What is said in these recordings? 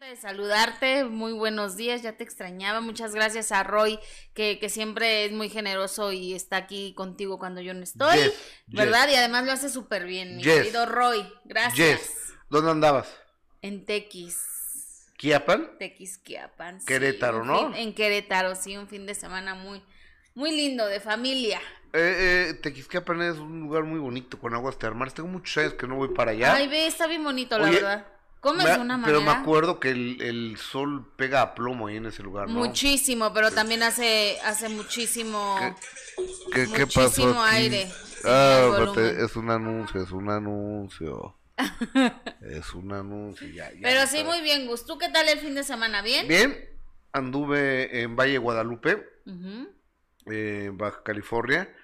de saludarte, muy buenos días, ya te extrañaba, muchas gracias a Roy, que, que siempre es muy generoso y está aquí contigo cuando yo no estoy, Yes, ¿verdad? yes. Y además lo hace súper bien, mi Yes. querido Roy, gracias. Yes. ¿Dónde andabas? En Tequis, ¿Quiapan? Tequisquiapan. Querétaro, ¿no? fin- en Querétaro, sí, un fin de semana muy, muy lindo, de familia. Eh, eh, Tequisquiapan es un lugar muy bonito con aguas termales. Tengo muchos años que no voy para allá. Ay, ve, está bien bonito, la Oye, verdad. Me- de una pero manera... me acuerdo que el, el sol pega a plomo ahí en ese lugar, ¿no? Muchísimo, pero también hace, hace muchísimo... ¿Qué, qué muchísimo pasó aire. Ah, es un anuncio, es un anuncio. es un anuncio, ya, ya Pero sí, muy bien, Gus. ¿Tú qué tal el fin de semana? ¿Bien? Bien, anduve en Valle Guadalupe, eh, en Baja California,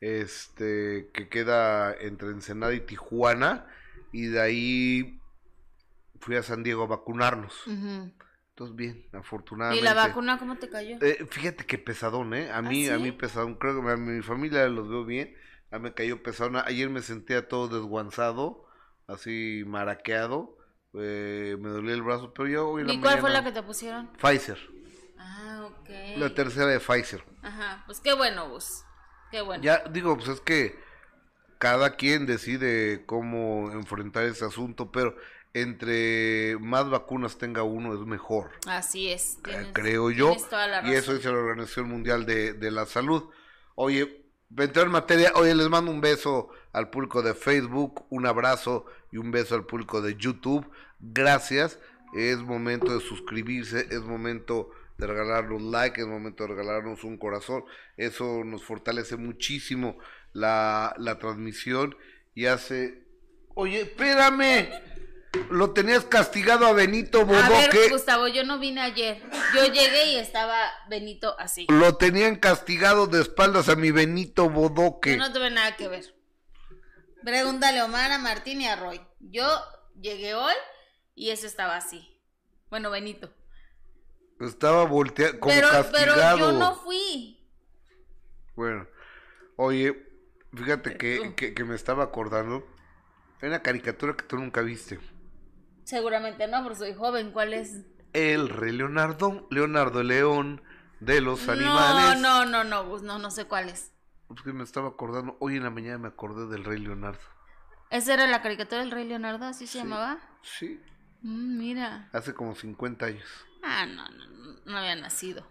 este, que queda entre Ensenada y Tijuana, y de ahí fui a San Diego a vacunarnos. Entonces, bien, ¿Y afortunadamente. la vacuna cómo te cayó? Eh, fíjate que pesadón, ¿eh? A mí, a sí? mí pesadón. Creo que a mi familia los veo bien. A mí me cayó pesadón. Ayer me sentía todo desguanzado, así maraqueado. eh, me dolía el brazo, pero yo hoy en la ¿Y cuál fue la que te pusieron? Pfizer. Ah, ok. La tercera de Pfizer. Ajá, pues qué bueno, Gus. Qué bueno. Ya digo, pues es que cada quien decide cómo enfrentar ese asunto, pero entre más vacunas tenga uno es mejor. Así es. Eh, tienes- creo yo. tienes toda la Y eso dice la Organización Mundial de, de la Salud. Oye, entrar en materia, oye, les mando un beso al público de Facebook, un abrazo y un beso al público de YouTube. Gracias. Es momento de suscribirse, es momento de regalarnos like, es momento de regalarnos un corazón. Eso nos fortalece muchísimo la, la transmisión y hace... Oye, espérame. Lo tenías castigado a Benito A ver, Bodoque. Gustavo, yo no vine ayer. Yo llegué y estaba Benito así. Lo tenían castigado de espaldas a mi Benito Bodoque. Yo no tuve nada que ver. Pregúntale a Omar, a Martín y a Roy. Yo llegué hoy y eso estaba así. Bueno, Benito. Estaba volteado, como pero, castigado. pero yo no fui. Bueno, oye, fíjate que, que, que me estaba acordando. Hay una caricatura que tú nunca viste. Seguramente no, porque soy joven. ¿Cuál es? El rey Leonardo, Leonardo León de los No, animales. no, no, no, Gus, no, no sé cuál es. Es que me estaba acordando, hoy en la mañana me acordé del rey Leonardo. ¿Esa era la caricatura del Rey Leonardo? ¿Así se llamaba? Sí, Mm, mira. hace como 50 años. Ah, no, no, no, no había nacido.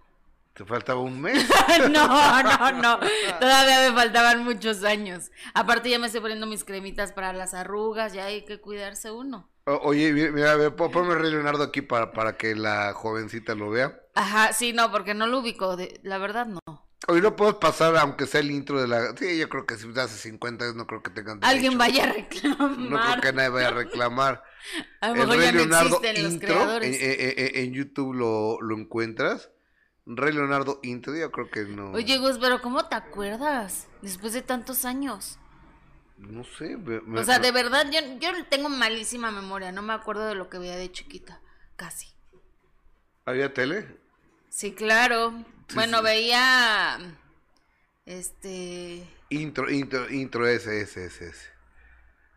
Te faltaba un mes. no, no, no. Todavía me faltaban muchos años. Aparte ya me estoy poniendo mis cremitas para las arrugas, ya hay que cuidarse uno. O- oye, mi- mira, a ver, pon- ponme el rey Leonardo aquí para, para que la jovencita lo vea. Ajá, sí, no, porque no lo ubico, de, la verdad no. Hoy no puedo pasar, aunque sea el intro de la. Sí, yo creo que si hace 50 años no creo que tengan. derecho. Alguien vaya a No creo reclamar. que nadie vaya a reclamar. a lo el mejor Rey ya no Leonardo existen los intro. creadores. En, en- en- en YouTube lo, lo encuentras. Rey Leonardo intro, yo creo que no. Oye, Gus, pero ¿cómo te acuerdas? Después de tantos años. No sé. me- O sea, de verdad, yo, yo tengo malísima memoria, no me acuerdo de lo que veía de chiquita, casi. ¿Había tele? Sí, claro. Sí, bueno, sí. veía, este, Intro, intro, intro, ese, ese, ese. ese.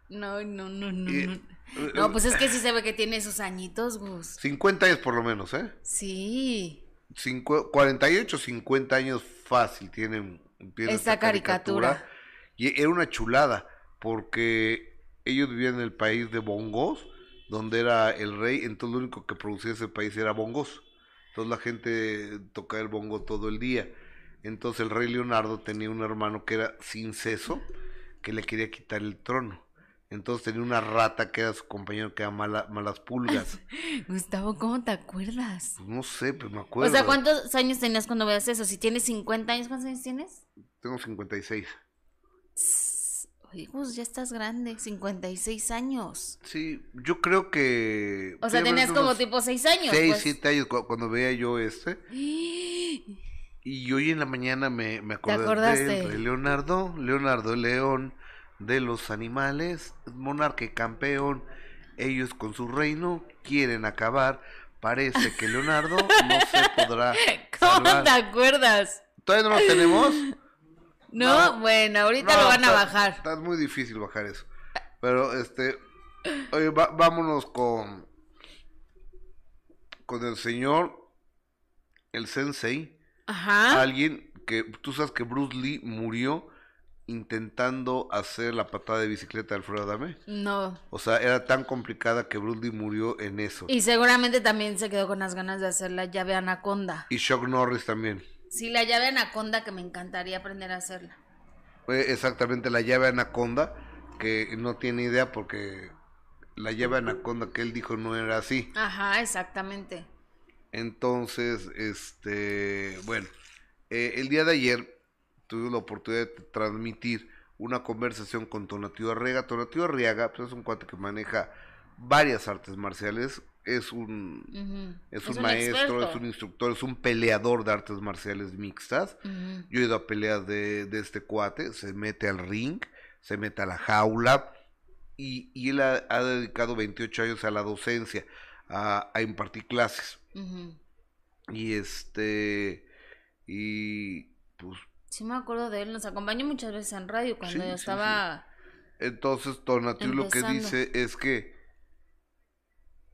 no, no, no, no, Y- no. No, pues es que sí se ve que tiene esos añitos, Gus. 50 años por lo menos, ¿eh? Sí. Cincu- 48, 50 años fácil tienen. tiene Esta esta caricatura. Y era una chulada, porque ellos vivían en el país de bongos, donde era el rey, entonces lo único que producía ese país era bongos. Entonces la gente tocaba el bongo todo el día. Entonces el rey Leonardo tenía un hermano que era sin seso, que le quería quitar el trono. Entonces tenía una rata que era su compañero que era mala, malas pulgas. Gustavo, ¿cómo te acuerdas? Pues no sé, pues me acuerdo. O sea, ¿cuántos años tenías cuando veías eso? Si tienes 50 años, ¿cuántos años tienes? Tengo 56. Gus, ya estás grande, 56 años. Sí, yo creo que... O sea, tenías como tipo 6 años. Seis, pues. siete años cu- cuando veía yo este. Y hoy en la mañana me, me acordé rey Leonardo, Leonardo el León de los animales, monarca y campeón. Ellos con su reino quieren acabar. Parece que Leonardo no se podrá ¿Cómo salvar. te acuerdas? ¿Todavía no lo tenemos? No, No. bueno, ahorita No, lo van a está- bajar. Está muy difícil bajar eso. Pero este, oye, va- vámonos con con el señor, el sensei, Ajá. alguien que tú sabes que Bruce Lee murió intentando hacer la patada de bicicleta de Alfredo Adame. No. O sea, era tan complicada que Bruce Lee murió en eso. Y seguramente también se quedó con las ganas de hacer la llave anaconda. Y Chuck Norris también. Sí, la llave anaconda que me encantaría aprender a hacerla. Fue exactamente la llave anaconda, que no tiene idea porque la llave anaconda que él dijo no era así. Ajá, exactamente. Entonces, este, bueno, eh, el día de ayer tuve la oportunidad de transmitir una conversación con Tonatiuh Arriaga. Tonatiuh Arriaga pues, es un cuate que maneja varias artes marciales, es un, es un, un maestro, experto. es un instructor, es un peleador de artes marciales mixtas. Yo he ido a peleas de, de este cuate, se mete al ring, se mete a la jaula y, y él ha, ha dedicado 28 años a la docencia, a, a impartir clases. Y este, y pues Sí me acuerdo de él, nos acompañó muchas veces en radio cuando Sí, yo sí, estaba... entonces Tonatiuh lo que dice es que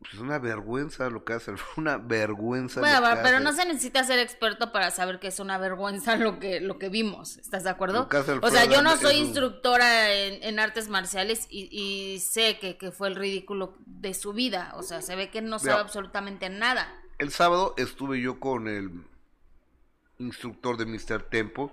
pues, es una vergüenza lo que hace, una vergüenza. Bueno, lo que pero no se necesita ser experto para saber que es una vergüenza lo que, lo que vimos, ¿estás de acuerdo? O sea, yo no soy un- instructora en, en artes marciales y, y sé que, que fue el ridículo de su vida, o sea, se ve que no sabe Mira. absolutamente nada. El sábado estuve yo con el instructor de Mr. Tempo,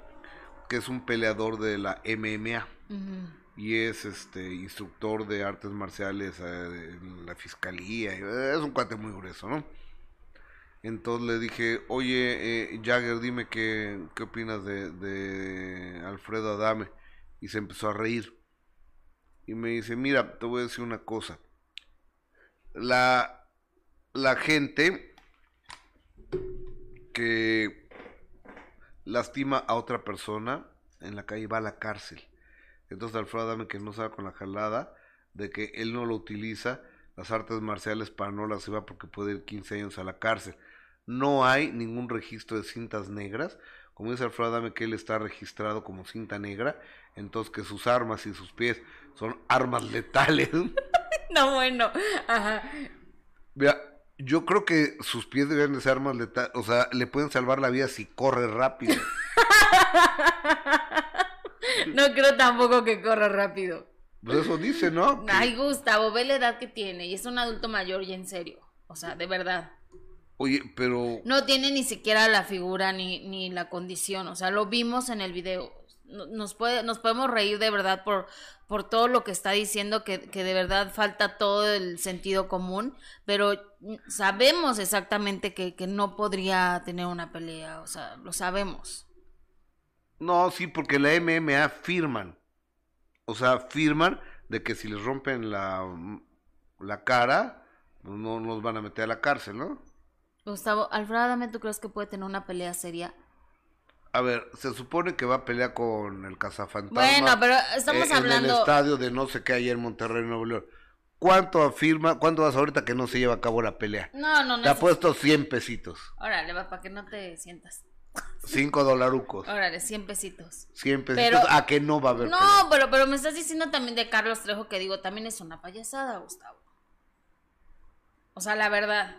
que es un peleador de la MMA Ujú. Y es este instructor de artes marciales eh, en la fiscalía. eh, Es un cuate muy grueso, ¿no? Entonces le dije, oye, eh, Jagger, dime qué, qué opinas de, de Alfredo Adame. Y se empezó a reír. Y me dice, mira, te voy a decir una cosa. La, la gente que lastima a otra persona en la calle va a la cárcel. Entonces Alfredo Adame que no sabe con la jalada de que él no lo utiliza las artes marciales para no las llevar porque puede ir 15 años a la cárcel. No hay ningún registro de cintas negras. Como dice Alfredo Adame que él está registrado como cinta negra, entonces que sus armas y sus pies son armas letales. No, bueno, ajá. Mira, yo creo que sus pies deben de ser armas letales, o sea, le pueden salvar la vida si corre rápido. No creo tampoco que corra rápido. Pues eso dice, ¿no? Ay, Gustavo, ve la edad que tiene y es un adulto mayor y en serio. O sea, de verdad. Oye, pero No tiene ni siquiera la figura ni, ni la condición. O sea, lo vimos en el video. No- Nos, puede, nos podemos reír de verdad por, por todo lo que está diciendo, que, que de verdad falta todo el sentido común, pero sabemos exactamente que, que no podría tener una pelea. O sea, lo sabemos. No, sí, porque la MMA firman. O sea, firman de que si les rompen la, la cara, pues no nos van a meter a la cárcel, ¿no? Gustavo, Alfredo Adame, ¿tú crees que puede tener una pelea seria? A ver, se supone que va a pelear con el cazafantasma. Bueno, pero estamos eh, En el hablando... estadio de no sé qué allá en Monterrey, Nuevo León. ¿Cuánto afirma, cuánto vas ahorita que no se lleva a cabo la pelea? No, no, no. Te ha es- puesto 100 pesitos. Órale, va, para que no te sientas. 5 dolarucos. Órale, 100 pesitos. 100 pesitos. Pero- ¿A que no va a haber No, pelea? pero, pero me estás diciendo también de Carlos Trejo que digo, también es una payasada, Gustavo. O sea, la verdad.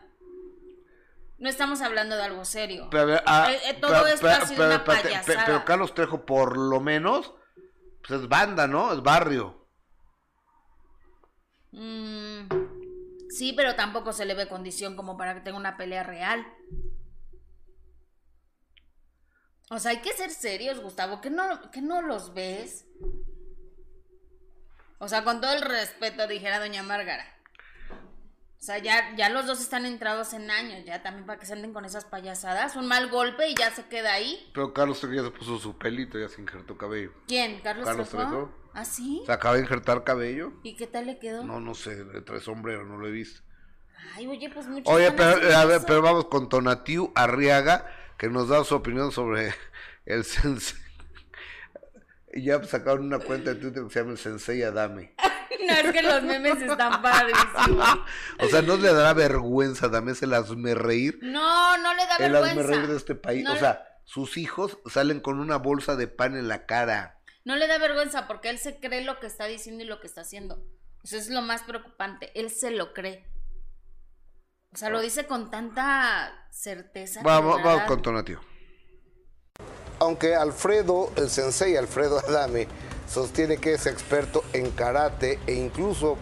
No estamos hablando de algo serio. Pero, a ver, ah, Eh, eh, todo esto ha sido una payasada. pero Carlos Trejo, por lo menos, pues es banda, ¿no? Es barrio. Mm, sí, pero tampoco se le ve condición como para que tenga una pelea real. O sea, hay que ser serios, Gustavo, que no, que no los ves. O sea, con todo el respeto, dijera doña Márgara. O sea, ya, ya los dos están entrados en años, ya también para que se anden con esas payasadas. Un mal golpe y ya se queda ahí. Pero Carlos Trejo ya se puso su pelito, ya se injertó cabello. ¿Quién? ¿Carlos, Carlos Trejo? Trejo. ¿Ah, sí? ¿Se acaba de injertar cabello? ¿Y qué tal le quedó? No, no sé, le trae sombrero, no lo he visto. Ay, oye, pues muchos Oye, pero, a ver, pero vamos con Tonatiu Arriaga, que nos da su opinión sobre el sensei. Y ya sacaron una cuenta de Twitter que se llama el Sensei Adame. No, es que los memes están padrísimos. O sea, ¿no le dará vergüenza a Adame el hazme reír? No, no le da El hazme vergüenza. reír de este país. No o le- sea, sus hijos salen con una bolsa de pan en la cara. No le da vergüenza porque él se cree lo que está diciendo y lo que está haciendo. Eso es lo más preocupante. Él se lo cree. O sea, lo dice con tanta certeza. Vamos, vamos con Tonatio. Aunque Alfredo, el sensei Alfredo Adame, sostiene que es experto en karate e incluso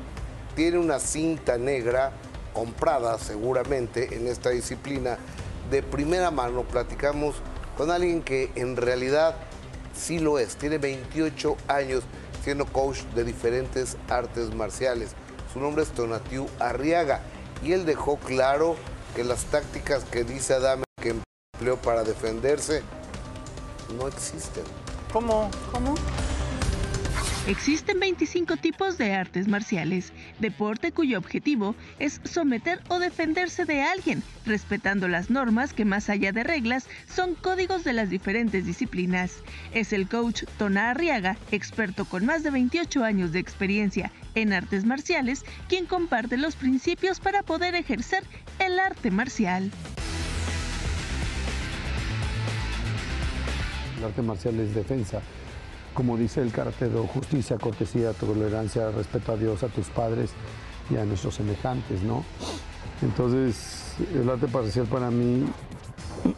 tiene una cinta negra comprada seguramente en esta disciplina de primera mano, platicamos con alguien que en realidad sí lo es, tiene 28 años siendo coach de diferentes artes marciales. Su nombre es Tonatiu Arriaga y él dejó claro que las tácticas que dice Adame que empleó para defenderse no existen. ¿Cómo? ¿Cómo? Existen 25 tipos de artes marciales, deporte cuyo objetivo es someter o defenderse de alguien, respetando las normas que más allá de reglas son códigos de las diferentes disciplinas. Es el coach Tona Arriaga, experto con más de 28 años de experiencia en artes marciales, quien comparte los principios para poder ejercer el arte marcial. El arte marcial es defensa como dice el karate justicia, cortesía, tolerancia, respeto a Dios, a tus padres y a nuestros semejantes, ¿no? Entonces, el arte parcial para mí,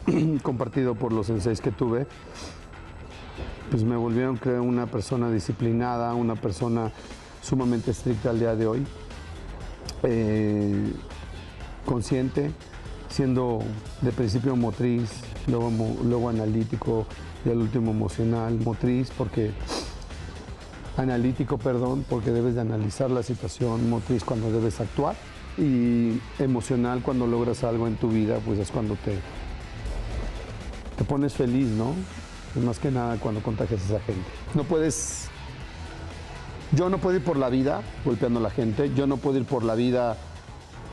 compartido por los senseis que tuve, pues me volvieron, creo, una persona disciplinada, una persona sumamente estricta al día de hoy, eh, consciente, siendo de principio motriz, luego, luego analítico, y al último emocional, motriz, porque analítico, perdón, porque debes de analizar la situación, motriz cuando debes actuar y emocional cuando logras algo en tu vida, pues es cuando te, te pones feliz, ¿no? más que nada cuando contagias a esa gente. No puedes, yo no puedo ir por la vida golpeando a la gente, yo no puedo ir por la vida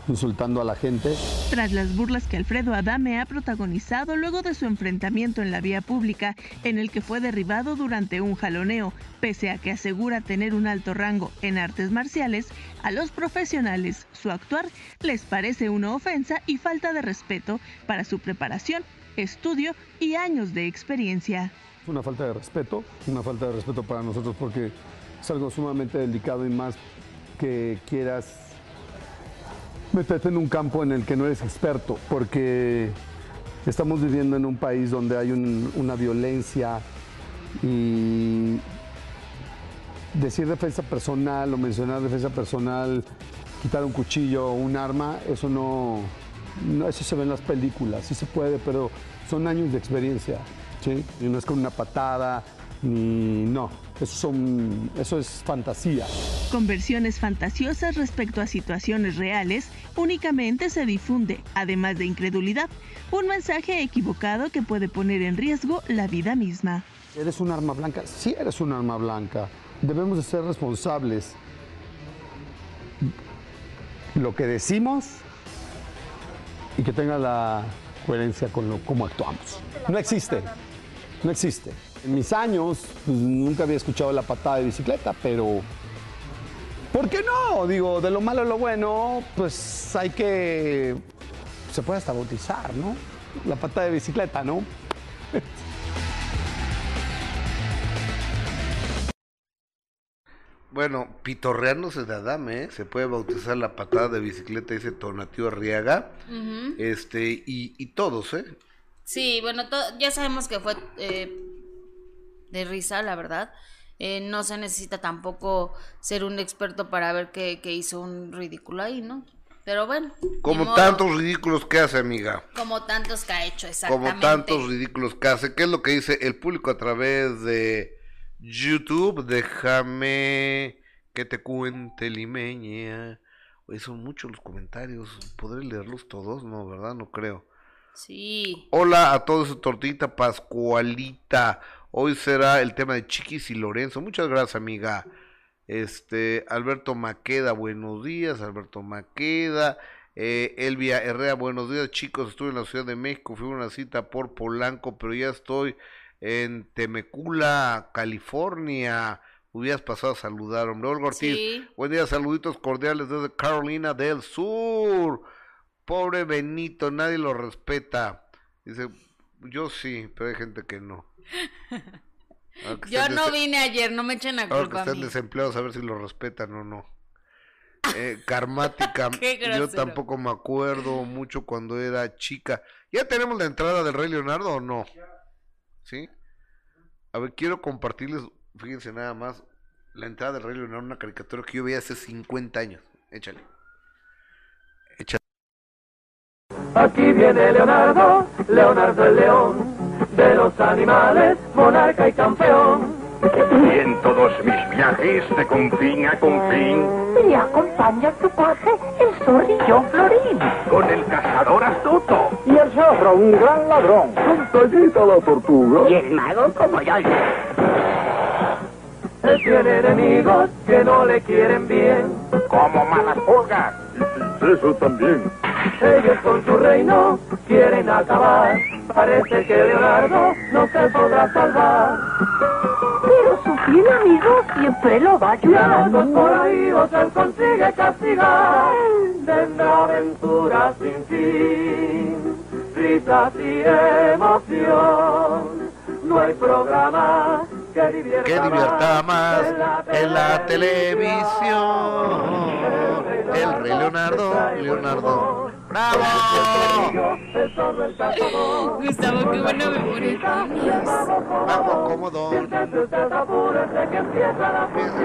insultando a la gente. Tras las burlas que Alfredo Adame ha protagonizado luego de su enfrentamiento en la vía pública, en el que fue derribado durante un jaloneo, pese a que asegura tener un alto rango en artes marciales, a los profesionales su actuar les parece una ofensa y falta de respeto para su preparación, estudio y años de experiencia. Una falta de respeto, una falta de respeto para nosotros porque es algo sumamente delicado y más que quieras meterte en un campo en el que no eres experto, porque estamos viviendo en un país donde hay una violencia y decir defensa personal o mencionar defensa personal, quitar un cuchillo o un arma, eso no, no, eso se ve en las películas, sí se puede, pero son años de experiencia, ¿sí? Y no es con una patada, ni no, eso, son, eso es fantasía. Con versiones fantasiosas respecto a situaciones reales, únicamente se difunde, además de incredulidad, un mensaje equivocado que puede poner en riesgo la vida misma. ¿Eres un arma blanca? Sí eres un arma blanca. Debemos de ser responsables. Lo que decimos y que tenga la coherencia con lo, cómo actuamos. No existe. No existe. En mis años pues, nunca había escuchado la patada de bicicleta, pero ¿por qué no? Digo, de lo malo a lo bueno, pues hay que... Se puede hasta bautizar, ¿no? La patada de bicicleta, ¿no? Bueno, pitorreándose de Adame, ¿eh? se puede bautizar la patada de bicicleta, dice Tonatio Arriaga. Este, y, y, todos, ¿eh? Sí, bueno, ya sabemos que fue eh, de risa, la verdad. Eh, no se necesita tampoco ser un experto para ver que, hizo un ridículo ahí, ¿no? Pero bueno. Como tantos ridículos que hace, amiga. Como tantos que ha hecho, exactamente. Como tantos ridículos que hace. ¿Qué es lo que dice el público a través de YouTube? Déjame que te cuente, limeña. Oye, son muchos los comentarios. ¿Podré leerlos todos? No, ¿verdad? No creo. Sí. Hola a todos, tortita Pascualita. Hoy será el tema de Chiquis y Lorenzo. Muchas gracias, amiga. Este, Alberto Maqueda, buenos días, Alberto Maqueda. Eh, Elvia Herrera, buenos días, chicos. Estuve en la Ciudad de México, fui a una cita por Polanco, pero ya estoy en Temecula, California. Hubieras pasado a saludar, hombre. Olga Ortiz, buen día, saluditos cordiales desde Carolina del Sur. Pobre Benito, nadie lo respeta. Dice, yo sí, pero hay gente que no. Yo no vine ayer, no me echen a culpa. Ahora que están desempleados, a ver si lo respetan o no. eh, karmática. Yo tampoco me acuerdo mucho cuando era chica. ¿Ya tenemos la entrada del Rey Leonardo o no? ¿Sí? A ver, quiero compartirles, fíjense nada más, la entrada del Rey Leonardo, una caricatura que yo veía hace 50 años. Échale. Échale. Aquí viene Leonardo, Leonardo el león, de los animales, monarca y campeón. Y en todos mis viajes de confín a confín, Me acompaña tu paje, el zorrillo Florín. con el cazador astuto, Y el zorro, un gran ladrón. Con tallita la tortuga. Y el mago como yo. Él tiene enemigos que no le quieren bien. como malas pulgas. Eso también. Ellos con su reino quieren acabar. Parece que Leonardo no se podrá salvar. Pero su fiel amigo siempre lo va a Y a ayudar. los corajivos él consigue castigar. Tendrá aventuras sin fin, risas y emoción. No hay programa que divierta, Que divierta más en la televisión. televisión. El Rey Leonardo, Leonardo. ¡Bravo! Gustavo, qué buena memoria. Bajo cómodo. Empieza la función.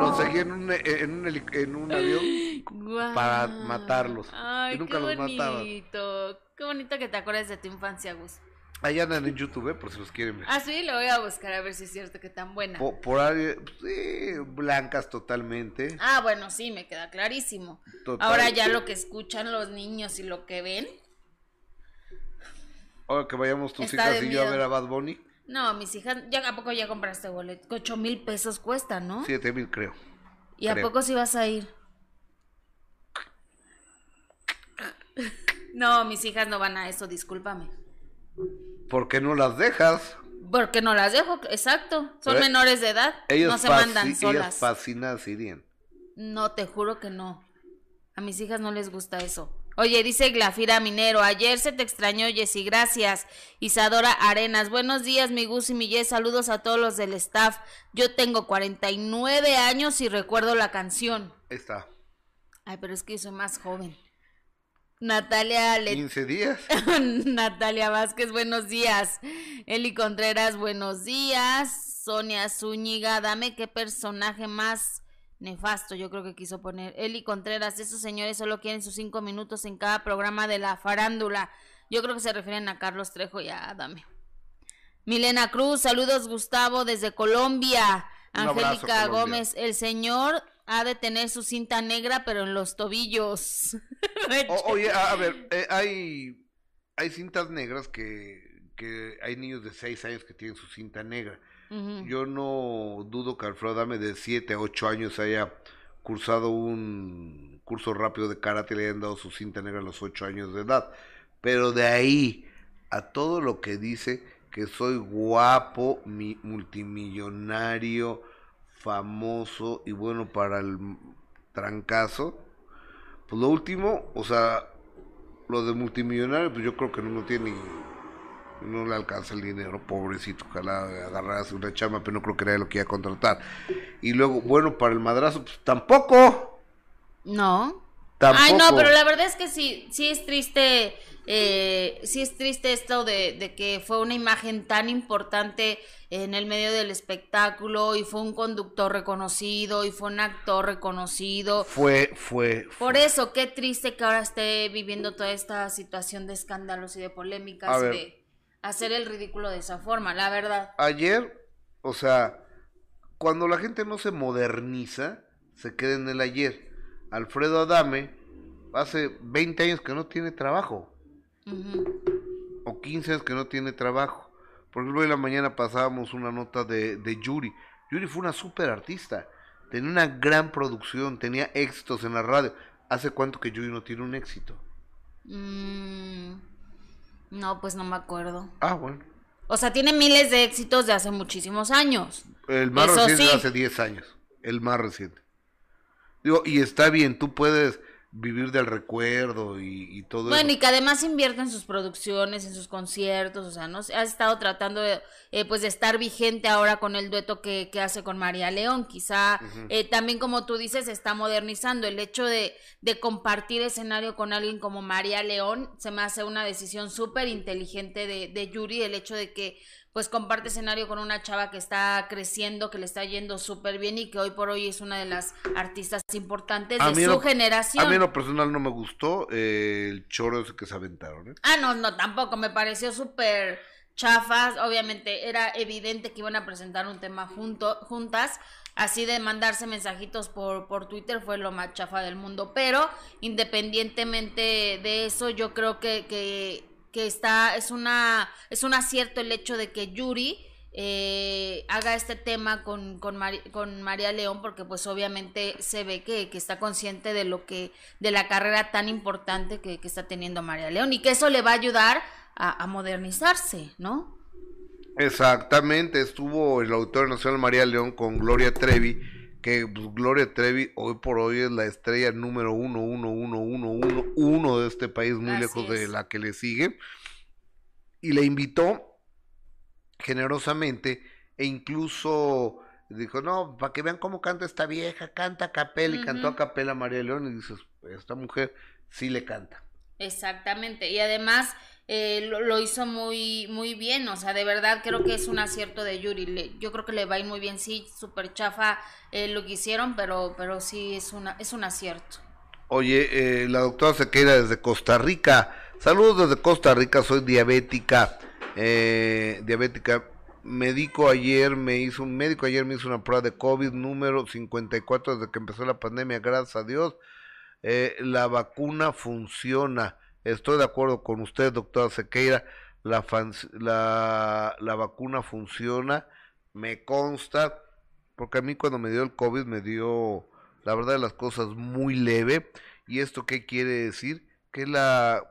Lo seguí en un, en un, en un avión. Guau. Para matarlos. Ay, Y nunca qué los mataba. bonito. Qué bonito que te acuerdes de tu infancia, Gus. Ahí andan en YouTube, eh, por si los quieren ver. Ah, sí, lo voy a buscar a ver si es cierto que tan buena. Po- Por, ahí, sí, blancas totalmente. Ah, bueno, sí, me queda clarísimo. Total. Ahora ya lo que escuchan los niños y lo que ven. Ahora que vayamos tus Está hijas y yo a ver a Bad Bunny, No, mis hijas, ya a poco ya compraste boleto. Ocho mil pesos cuesta, ¿no? siete mil creo. ¿Y a poco sí vas a ir? No, mis hijas no van a eso, discúlpame. ¿Por qué no las dejas? Porque no las dejo, exacto. Son Pero menores de edad. Ellos no se mandan Ellas solas. fascinadas irían. No, te juro que no. A mis hijas no les gusta eso. Oye, dice Glafira Minero, ayer se te extrañó, Jessy, gracias. Isadora Arenas, buenos días, mi Gus y mi Jess, saludos a todos los del staff. Yo tengo 49 años y recuerdo la canción. Ahí está. Ay, pero es que yo soy más joven. Natalia Le- 15 días. Natalia Vázquez, buenos días. Eli Contreras, buenos días. Sonia Zúñiga, dame qué personaje más nefasto, yo creo que quiso poner. Eli Contreras, esos señores solo quieren sus cinco minutos en cada programa de la farándula. Yo creo que se refieren a Carlos Trejo y a Adame. Milena Cruz, saludos Gustavo desde Colombia. Un abrazo, Angélica Colombia. Gómez, el señor ha de tener su cinta negra, pero en los tobillos. O- oye, a, a ver, eh, hay, hay cintas negras que, que hay niños de 6 años que tienen su cinta negra. Yo no dudo que Alfredo Dame de 7 a 8 años haya cursado un curso rápido de karate y le hayan dado su cinta negra a los 8 años de edad. Pero de ahí a todo lo que dice que soy guapo, mi, multimillonario, famoso y bueno para el trancazo, pues lo último, o sea, lo de multimillonario, pues yo creo que no, no tiene no le alcanza el dinero, pobrecito, ojalá agarrase una chama, pero no creo que nadie lo quiera contratar. Y luego, bueno, para el madrazo, pues tampoco. No. Tampoco. Ay, no, pero la verdad es que sí, sí es triste, eh, sí es triste esto de, de que fue una imagen tan importante en el medio del espectáculo y fue un conductor reconocido y fue un actor reconocido. Fue, fue, Por eso, qué triste que ahora esté viviendo toda esta situación de escándalos y de A polémicas, ver. de hacer el ridículo de esa forma, la verdad. ayer, o sea, cuando la gente no se moderniza, se queda en el ayer. Alfredo Adame hace 20 años que no tiene trabajo, o 15 años que no tiene trabajo. Por ejemplo, hoy en la mañana pasábamos una nota de, de Yuri. Yuri fue una super artista, tenía una gran producción, tenía éxitos en la radio. ¿Hace cuánto que Yuri no tiene un éxito? Mm, no, pues no me acuerdo. Ah, bueno. O sea, tiene miles de éxitos de hace muchísimos años. El más Eso reciente sí. de hace 10 años. El más reciente. Digo, y está bien, tú puedes vivir del recuerdo y, y todo Bueno, eso. y que además invierte en sus producciones, en sus conciertos, o sea, ¿no? Ha estado tratando de, eh, pues, de estar vigente ahora con el dueto que, que hace con María León. Quizá eh, también, como tú dices, se está modernizando. El hecho de, de compartir escenario con alguien como María León se me hace una decisión súper inteligente de, de Yuri, el hecho de que pues comparte escenario con una chava que está creciendo, que le está yendo súper bien y que hoy por hoy es una de las artistas importantes A de su lo- generación. A mí en lo personal no me gustó eh, el choro ese que se aventaron. ¿eh? Ah, no, no, tampoco, me pareció súper chafas, obviamente era evidente que iban a presentar un tema junto, juntas, así de mandarse mensajitos por, por Twitter fue lo más chafa del mundo, pero independientemente de eso, yo creo que, que, que está, es una, es un acierto el hecho de que Yuri eh, haga este tema con, con, Mari- con María León porque pues obviamente se ve que, que está consciente de lo que de la carrera tan importante que, que está teniendo María León y que eso le va a ayudar a modernizarse, ¿no? Exactamente, estuvo el autor nacional María León con Gloria Trevi, que pues, Gloria Trevi hoy por hoy es la estrella número uno, uno, uno, uno, uno, uno de este país, muy Así lejos de la que le sigue. Y le invitó generosamente e incluso dijo, no, para que vean cómo canta esta vieja, canta a capela y cantó a Ujú. capela María León y dices, esta mujer sí le canta. Exactamente, y además eh, lo, lo hizo muy muy bien, o sea, de verdad creo que es un acierto de Yuri, le- yo creo que le va a ir muy bien, sí, súper chafa eh, lo que hicieron, pero, pero sí es, una, es un acierto. Oye, eh, la doctora Sequeira desde Costa Rica. Saludos desde Costa Rica, soy diabética. eh, diabética. Médico ayer me hizo, un médico ayer me hizo una prueba de COVID número 54 desde que empezó la pandemia, gracias a Dios. Eh, la vacuna funciona. Estoy de acuerdo con usted, doctora Sequeira. La, vacuna funciona, me consta, porque a mí cuando me dio el COVID me dio, la verdad de las cosas, muy leve. ¿Y esto qué quiere decir? Que, la,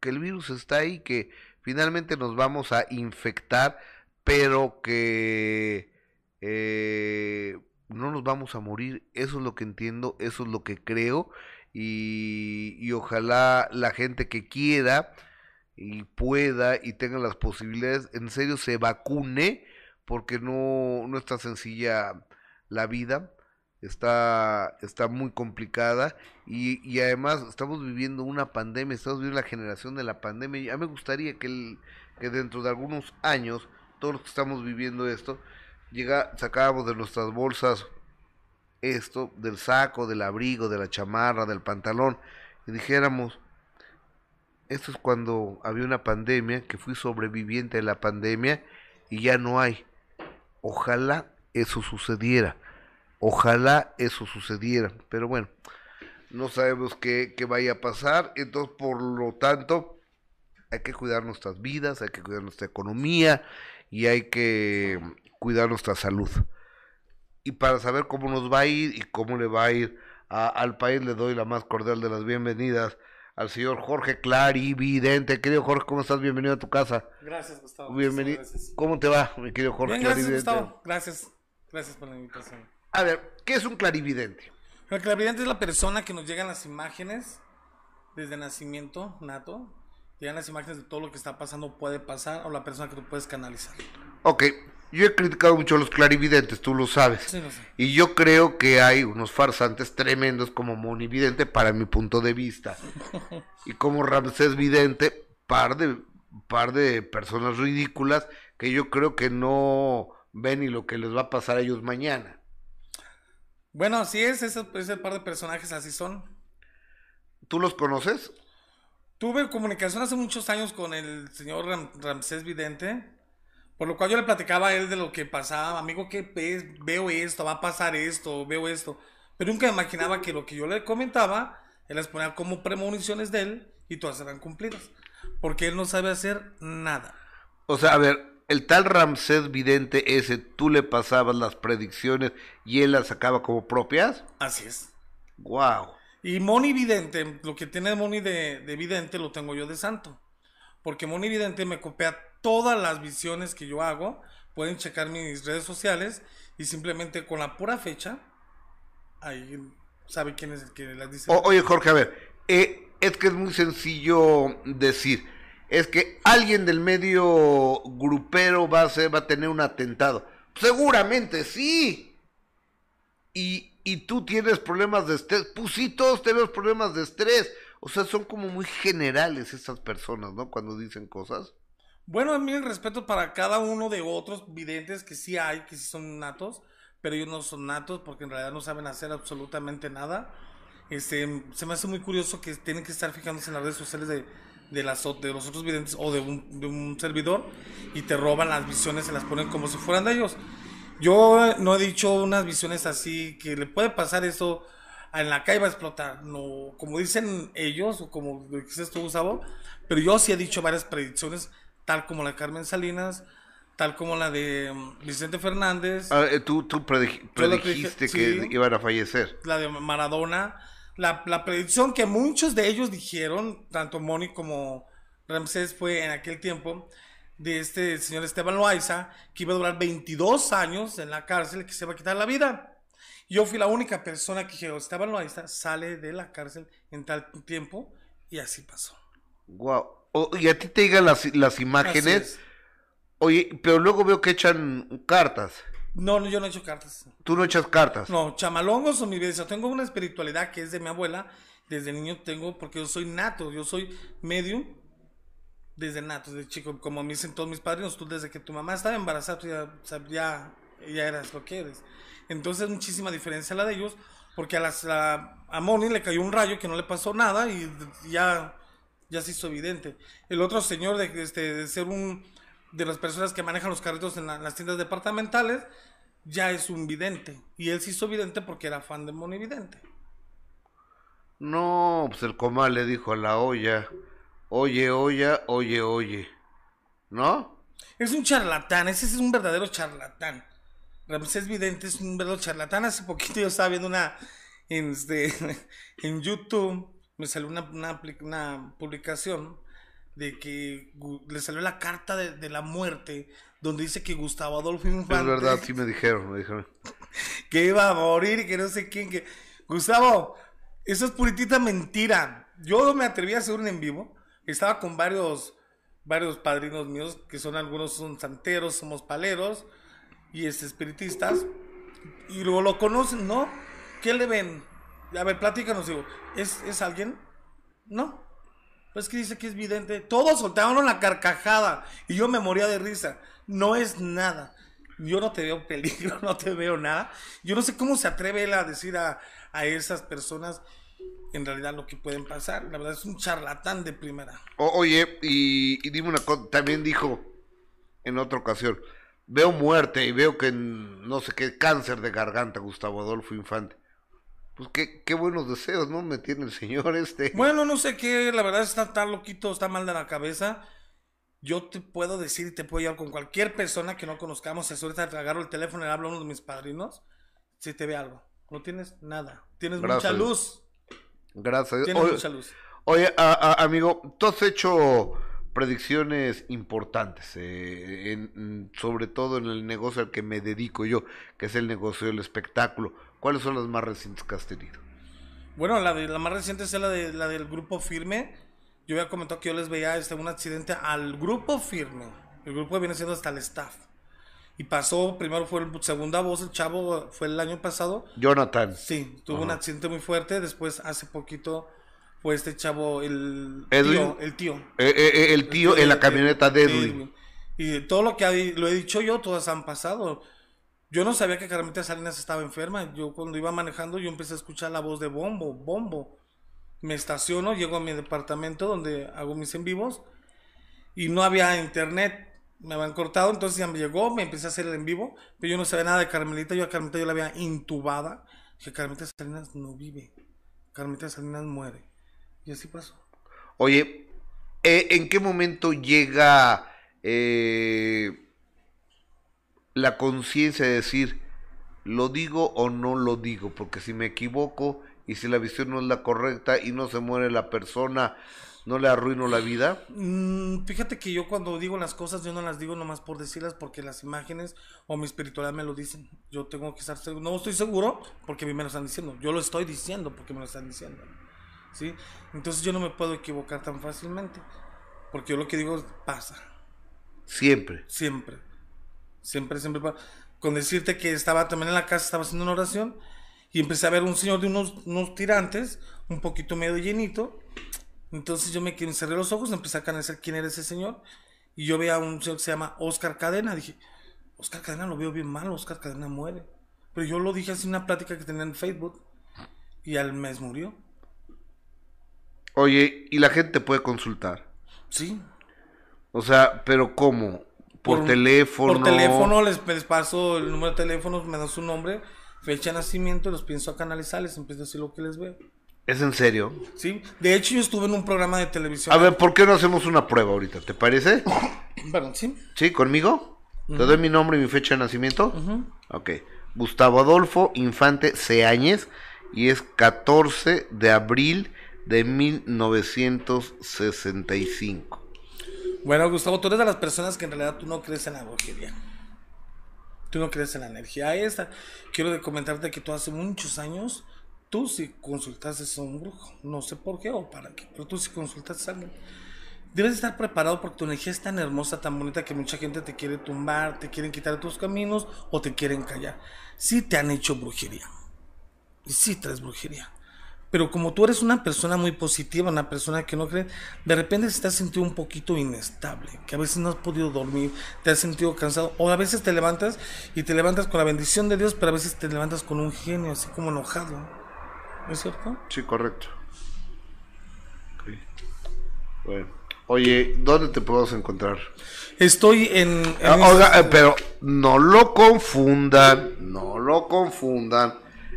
que el virus está ahí, que finalmente nos vamos a infectar, pero que eh, no nos vamos a morir. Eso es lo que entiendo, eso es lo que creo. Y, y ojalá la gente que quiera y pueda y tenga las posibilidades, en serio se vacune, porque no, no está sencilla la vida, está, está muy complicada y, y además estamos viviendo una pandemia, estamos viviendo la generación de la pandemia. Ya me gustaría que, el- que dentro de algunos años, todos los que estamos viviendo esto, llega, sacábamos de nuestras bolsas esto, del saco, del abrigo, de la chamarra, del pantalón, y dijéramos, esto es cuando había una pandemia, que fui sobreviviente de la pandemia y ya no hay. Ojalá eso sucediera. Ojalá eso sucediera. Pero bueno, no sabemos qué, qué vaya a pasar. Entonces, por lo tanto, hay que cuidar nuestras vidas, hay que cuidar nuestra economía y hay que cuidar nuestra salud. Y para saber cómo nos va a ir y cómo le va a ir a- al país, le doy la más cordial de las bienvenidas al señor Jorge Clarividente. Querido Jorge, ¿cómo estás? Bienvenido a tu casa. Gracias, Gustavo. Bienvenido. Gracias. ¿Cómo te va, mi querido Jorge Bien, gracias? Gustavo. Gracias. Gracias por la invitación. A ver, ¿qué es un clarividente? El clarividente es la persona que nos llegan las imágenes desde nacimiento, nato. Llegan las imágenes de todo lo que está pasando, puede pasar, o la persona que tú puedes canalizar. Ok, yo he criticado mucho a los clarividentes, tú lo sabes. Sí, lo sé. Y yo creo que hay unos farsantes tremendos como Monividente para mi punto de vista. y como Ramsés Vidente, par de, par de personas ridículas que yo creo que no ven ni lo que les va a pasar a ellos mañana. Bueno, así es, ese, ese par de personajes así son. ¿Tú los conoces? Tuve comunicación hace muchos años con el señor Ram- Ramsés Vidente, por lo cual yo le platicaba a él de lo que pasaba. Amigo, ¿qué ves? Veo esto, va a pasar esto, veo esto. Pero nunca imaginaba que lo que yo le comentaba, él las ponía como premoniciones de él y todas eran cumplidas. Porque él no sabe hacer nada. O sea, a ver, el tal Ramsés Vidente ese, tú le pasabas las predicciones y él las sacaba como propias. Así es. Wow. Y Moni Vidente, lo que tiene Moni de, de Vidente lo tengo yo de santo. Porque Moni Vidente me copia todas las visiones que yo hago. Pueden checar mis redes sociales y simplemente con la pura fecha, ahí sabe quién es el que las dice. O- oye, Jorge, a ver, eh, es que es muy sencillo decir. Es que alguien del medio grupero va a, ser, va a tener un atentado. Seguramente sí. Y, y tú tienes problemas de estrés. Pues sí, todos tenemos problemas de estrés. O sea, son como muy generales esas personas, ¿no? Cuando dicen cosas. Bueno, a mí el respeto para cada uno de otros videntes que sí hay, que sí son natos, pero ellos no son natos porque en realidad no saben hacer absolutamente nada. Este, se me hace muy curioso que tienen que estar fijándose en las redes sociales de, de, las, de los otros videntes o de un, de un servidor y te roban las visiones, se las ponen como si fueran de ellos. Yo no he dicho unas visiones así que le puede pasar eso en la calle va a explotar, no como dicen ellos o como dices tú Gustavo, pero yo sí he dicho varias predicciones tal como la de Carmen Salinas, tal como la de mm, Vicente Fernández, Ah, eh, tú tú predij- predijiste dije, que sí. iban a fallecer. la de Maradona, la, la predicción que muchos de ellos dijeron, tanto Moni como Ramsés fue en aquel tiempo, de este señor Esteban Loaiza, que iba a durar 22 años en la cárcel, que se va a quitar la vida. Yo fui la única persona que dijo, Esteban Loaiza sale de la cárcel en tal tiempo, y así pasó. Guau. O- y a ti te llegan las, las imágenes. es. Oye, pero luego veo que echan cartas. No, no, yo no he hecho cartas. Tú no echas cartas. No, chamalongos son mi vida. Yo tengo una espiritualidad que es de mi abuela. Desde niño tengo, porque yo soy nato, yo soy medium. Desde nato, desde chico, como me dicen todos mis padrinos, tú desde que tu mamá estaba embarazada, tú ya, o ya, ya eras lo que eres. Entonces, muchísima diferencia la de ellos, porque a, las, a, a Moni le cayó un rayo que no le pasó nada y ya, ya se hizo evidente. El otro señor de, este, de ser un de las personas que manejan los carritos en, la- en las tiendas departamentales, ya es un vidente. Y él se hizo vidente porque era fan de Moni Vidente. No, pues el comal le dijo a la olla. Oye, olla, oye, oye. ¿No? Es un charlatán, ese es un verdadero charlatán. Ramsés Vidente es un verdadero charlatán. Hace poquito yo estaba viendo una en, este, en YouTube, me salió una, una, publicación de que le salió la carta de, de la muerte donde dice que Gustavo Adolfo Infante Es verdad, sí me dijeron, me dijeron. que iba a morir y que no sé quién que Gustavo eso es puritita mentira. Yo me atreví a hacer un en vivo. Estaba con varios varios padrinos míos que son algunos son santeros somos paleros y este, espiritistas. Y luego lo conocen no qué le ven a ver platícanos digo es es alguien no pues que dice que es vidente. Todos soltaron la carcajada y yo me moría de risa. No es nada. Yo no te veo peligro, no te veo nada. Yo no sé cómo se atreve él a decir a, a esas personas en realidad lo que pueden pasar. La verdad es un charlatán de primera. Oye, y, y dime una cosa, también dijo en otra ocasión, veo muerte y veo que no sé qué, cáncer de garganta, Gustavo Adolfo Infante. Pues qué, qué buenos deseos, ¿no? Me tiene el señor este. Bueno, no sé qué, la verdad está tan loquito, está mal de la cabeza. Yo te puedo decir y te puedo llevar con cualquier persona que no conozcamos. Si ahorita te agarro el teléfono y le hablo a uno de mis padrinos, si te ve algo. No tienes nada. Tienes Gracias mucha luz. Gracias. Tienes Oye, mucha luz. oye, a- a- amigo, tú has hecho predicciones importantes, eh, en- sobre todo en el negocio al que me dedico yo, que es el negocio del espectáculo. ¿Cuáles son las más recientes que has tenido? Bueno, la, de, la más reciente es la, de, la del grupo Firme. Yo había comentado que yo les veía este, un accidente al grupo Firme. El grupo viene siendo hasta el staff. Y pasó, primero fue el segunda voz, el chavo fue el año pasado. Jonathan. Sí, tuvo un Ajá. accidente muy fuerte. Después, hace poquito, fue este chavo, el Edwin. tío. El tío. Eh, eh, eh, el tío en la camioneta de Sí, Edwin. Y todo lo que lo he dicho yo, todas han pasado. Yo no sabía que Carmelita Salinas estaba enferma. Yo cuando iba manejando, yo empecé a escuchar la voz de Bombo, Bombo. Me estaciono, llego a mi departamento donde hago mis en vivos y no había internet. Me habían cortado, entonces ya me llegó, me empecé a hacer el en vivo, pero yo no sabía nada de Carmelita. Yo a Carmelita yo la había intubada. Dije, Carmelita Salinas no vive. Carmelita Salinas muere. Y así pasó. Oye, eh, ¿en qué momento llega eh, la conciencia de decir, lo digo o no lo digo? Porque si me equivoco y si la visión no es la correcta y no se muere la persona, ¿No le arruino la vida? Mm, fíjate que yo cuando digo las cosas, yo no las digo nomás por decirlas, porque las imágenes o mi espiritualidad me lo dicen. Yo tengo que estar seguro. No estoy seguro porque a mí me lo están diciendo. Yo lo estoy diciendo porque me lo están diciendo. ¿Sí? Entonces yo no me puedo equivocar tan fácilmente. Porque yo lo que digo pasa. Siempre. Siempre. Siempre, siempre. Con decirte que estaba también en la casa, estaba haciendo una oración y empecé a ver un señor de unos, unos tirantes, un poquito medio llenito. Entonces yo me cerré los ojos, empecé a canalizar quién era ese señor. Y yo veía a un señor que se llama Oscar Cadena. Dije, Oscar Cadena lo veo bien mal, Oscar Cadena muere. Pero yo lo dije así en una plática que tenía en Facebook. Y al mes murió. Oye, y la gente puede consultar. Sí. O sea, pero ¿cómo? Por, Por- teléfono. Por teléfono les, les paso el número de teléfono, me dan su nombre, fecha de nacimiento, los pienso a canalizar, les empiezo a decir lo que les veo. ¿Es en serio? Sí, de hecho yo estuve en un programa de televisión. A ver, ¿por qué no hacemos una prueba ahorita? ¿Te parece? Perdón, sí. ¿Sí? ¿Conmigo? ¿Te Ujú. doy mi nombre y mi fecha de nacimiento? Ujú. Ok. Gustavo Adolfo Infante Ceáñez y es 14 de abril de 1965. Bueno, Gustavo, tú eres de las personas que en realidad tú no crees en la brujería. Tú no crees en la energía esta. Quiero comentarte que tú hace muchos años, tú sí consultaste a un brujo. No sé por qué o para qué, pero tú sí consultaste a alguien. Debes estar preparado porque tu energía es tan hermosa, tan bonita que mucha gente te quiere tumbar, te quieren quitar tus caminos o te quieren callar. Sí te han hecho brujería. Y sí traes brujería. Pero como tú eres una persona muy positiva, una persona que no cree, de repente te has sentido un poquito inestable, que a veces no has podido dormir, te has sentido cansado, o a veces te levantas y te levantas con la bendición de Dios, pero a veces te levantas con un genio, así como enojado. ¿No es cierto? Sí, correcto. Ok. Bueno. Oye, ¿dónde te podemos encontrar? Estoy en... en Ah, oiga, eh, pero no lo confundan, no lo confundan.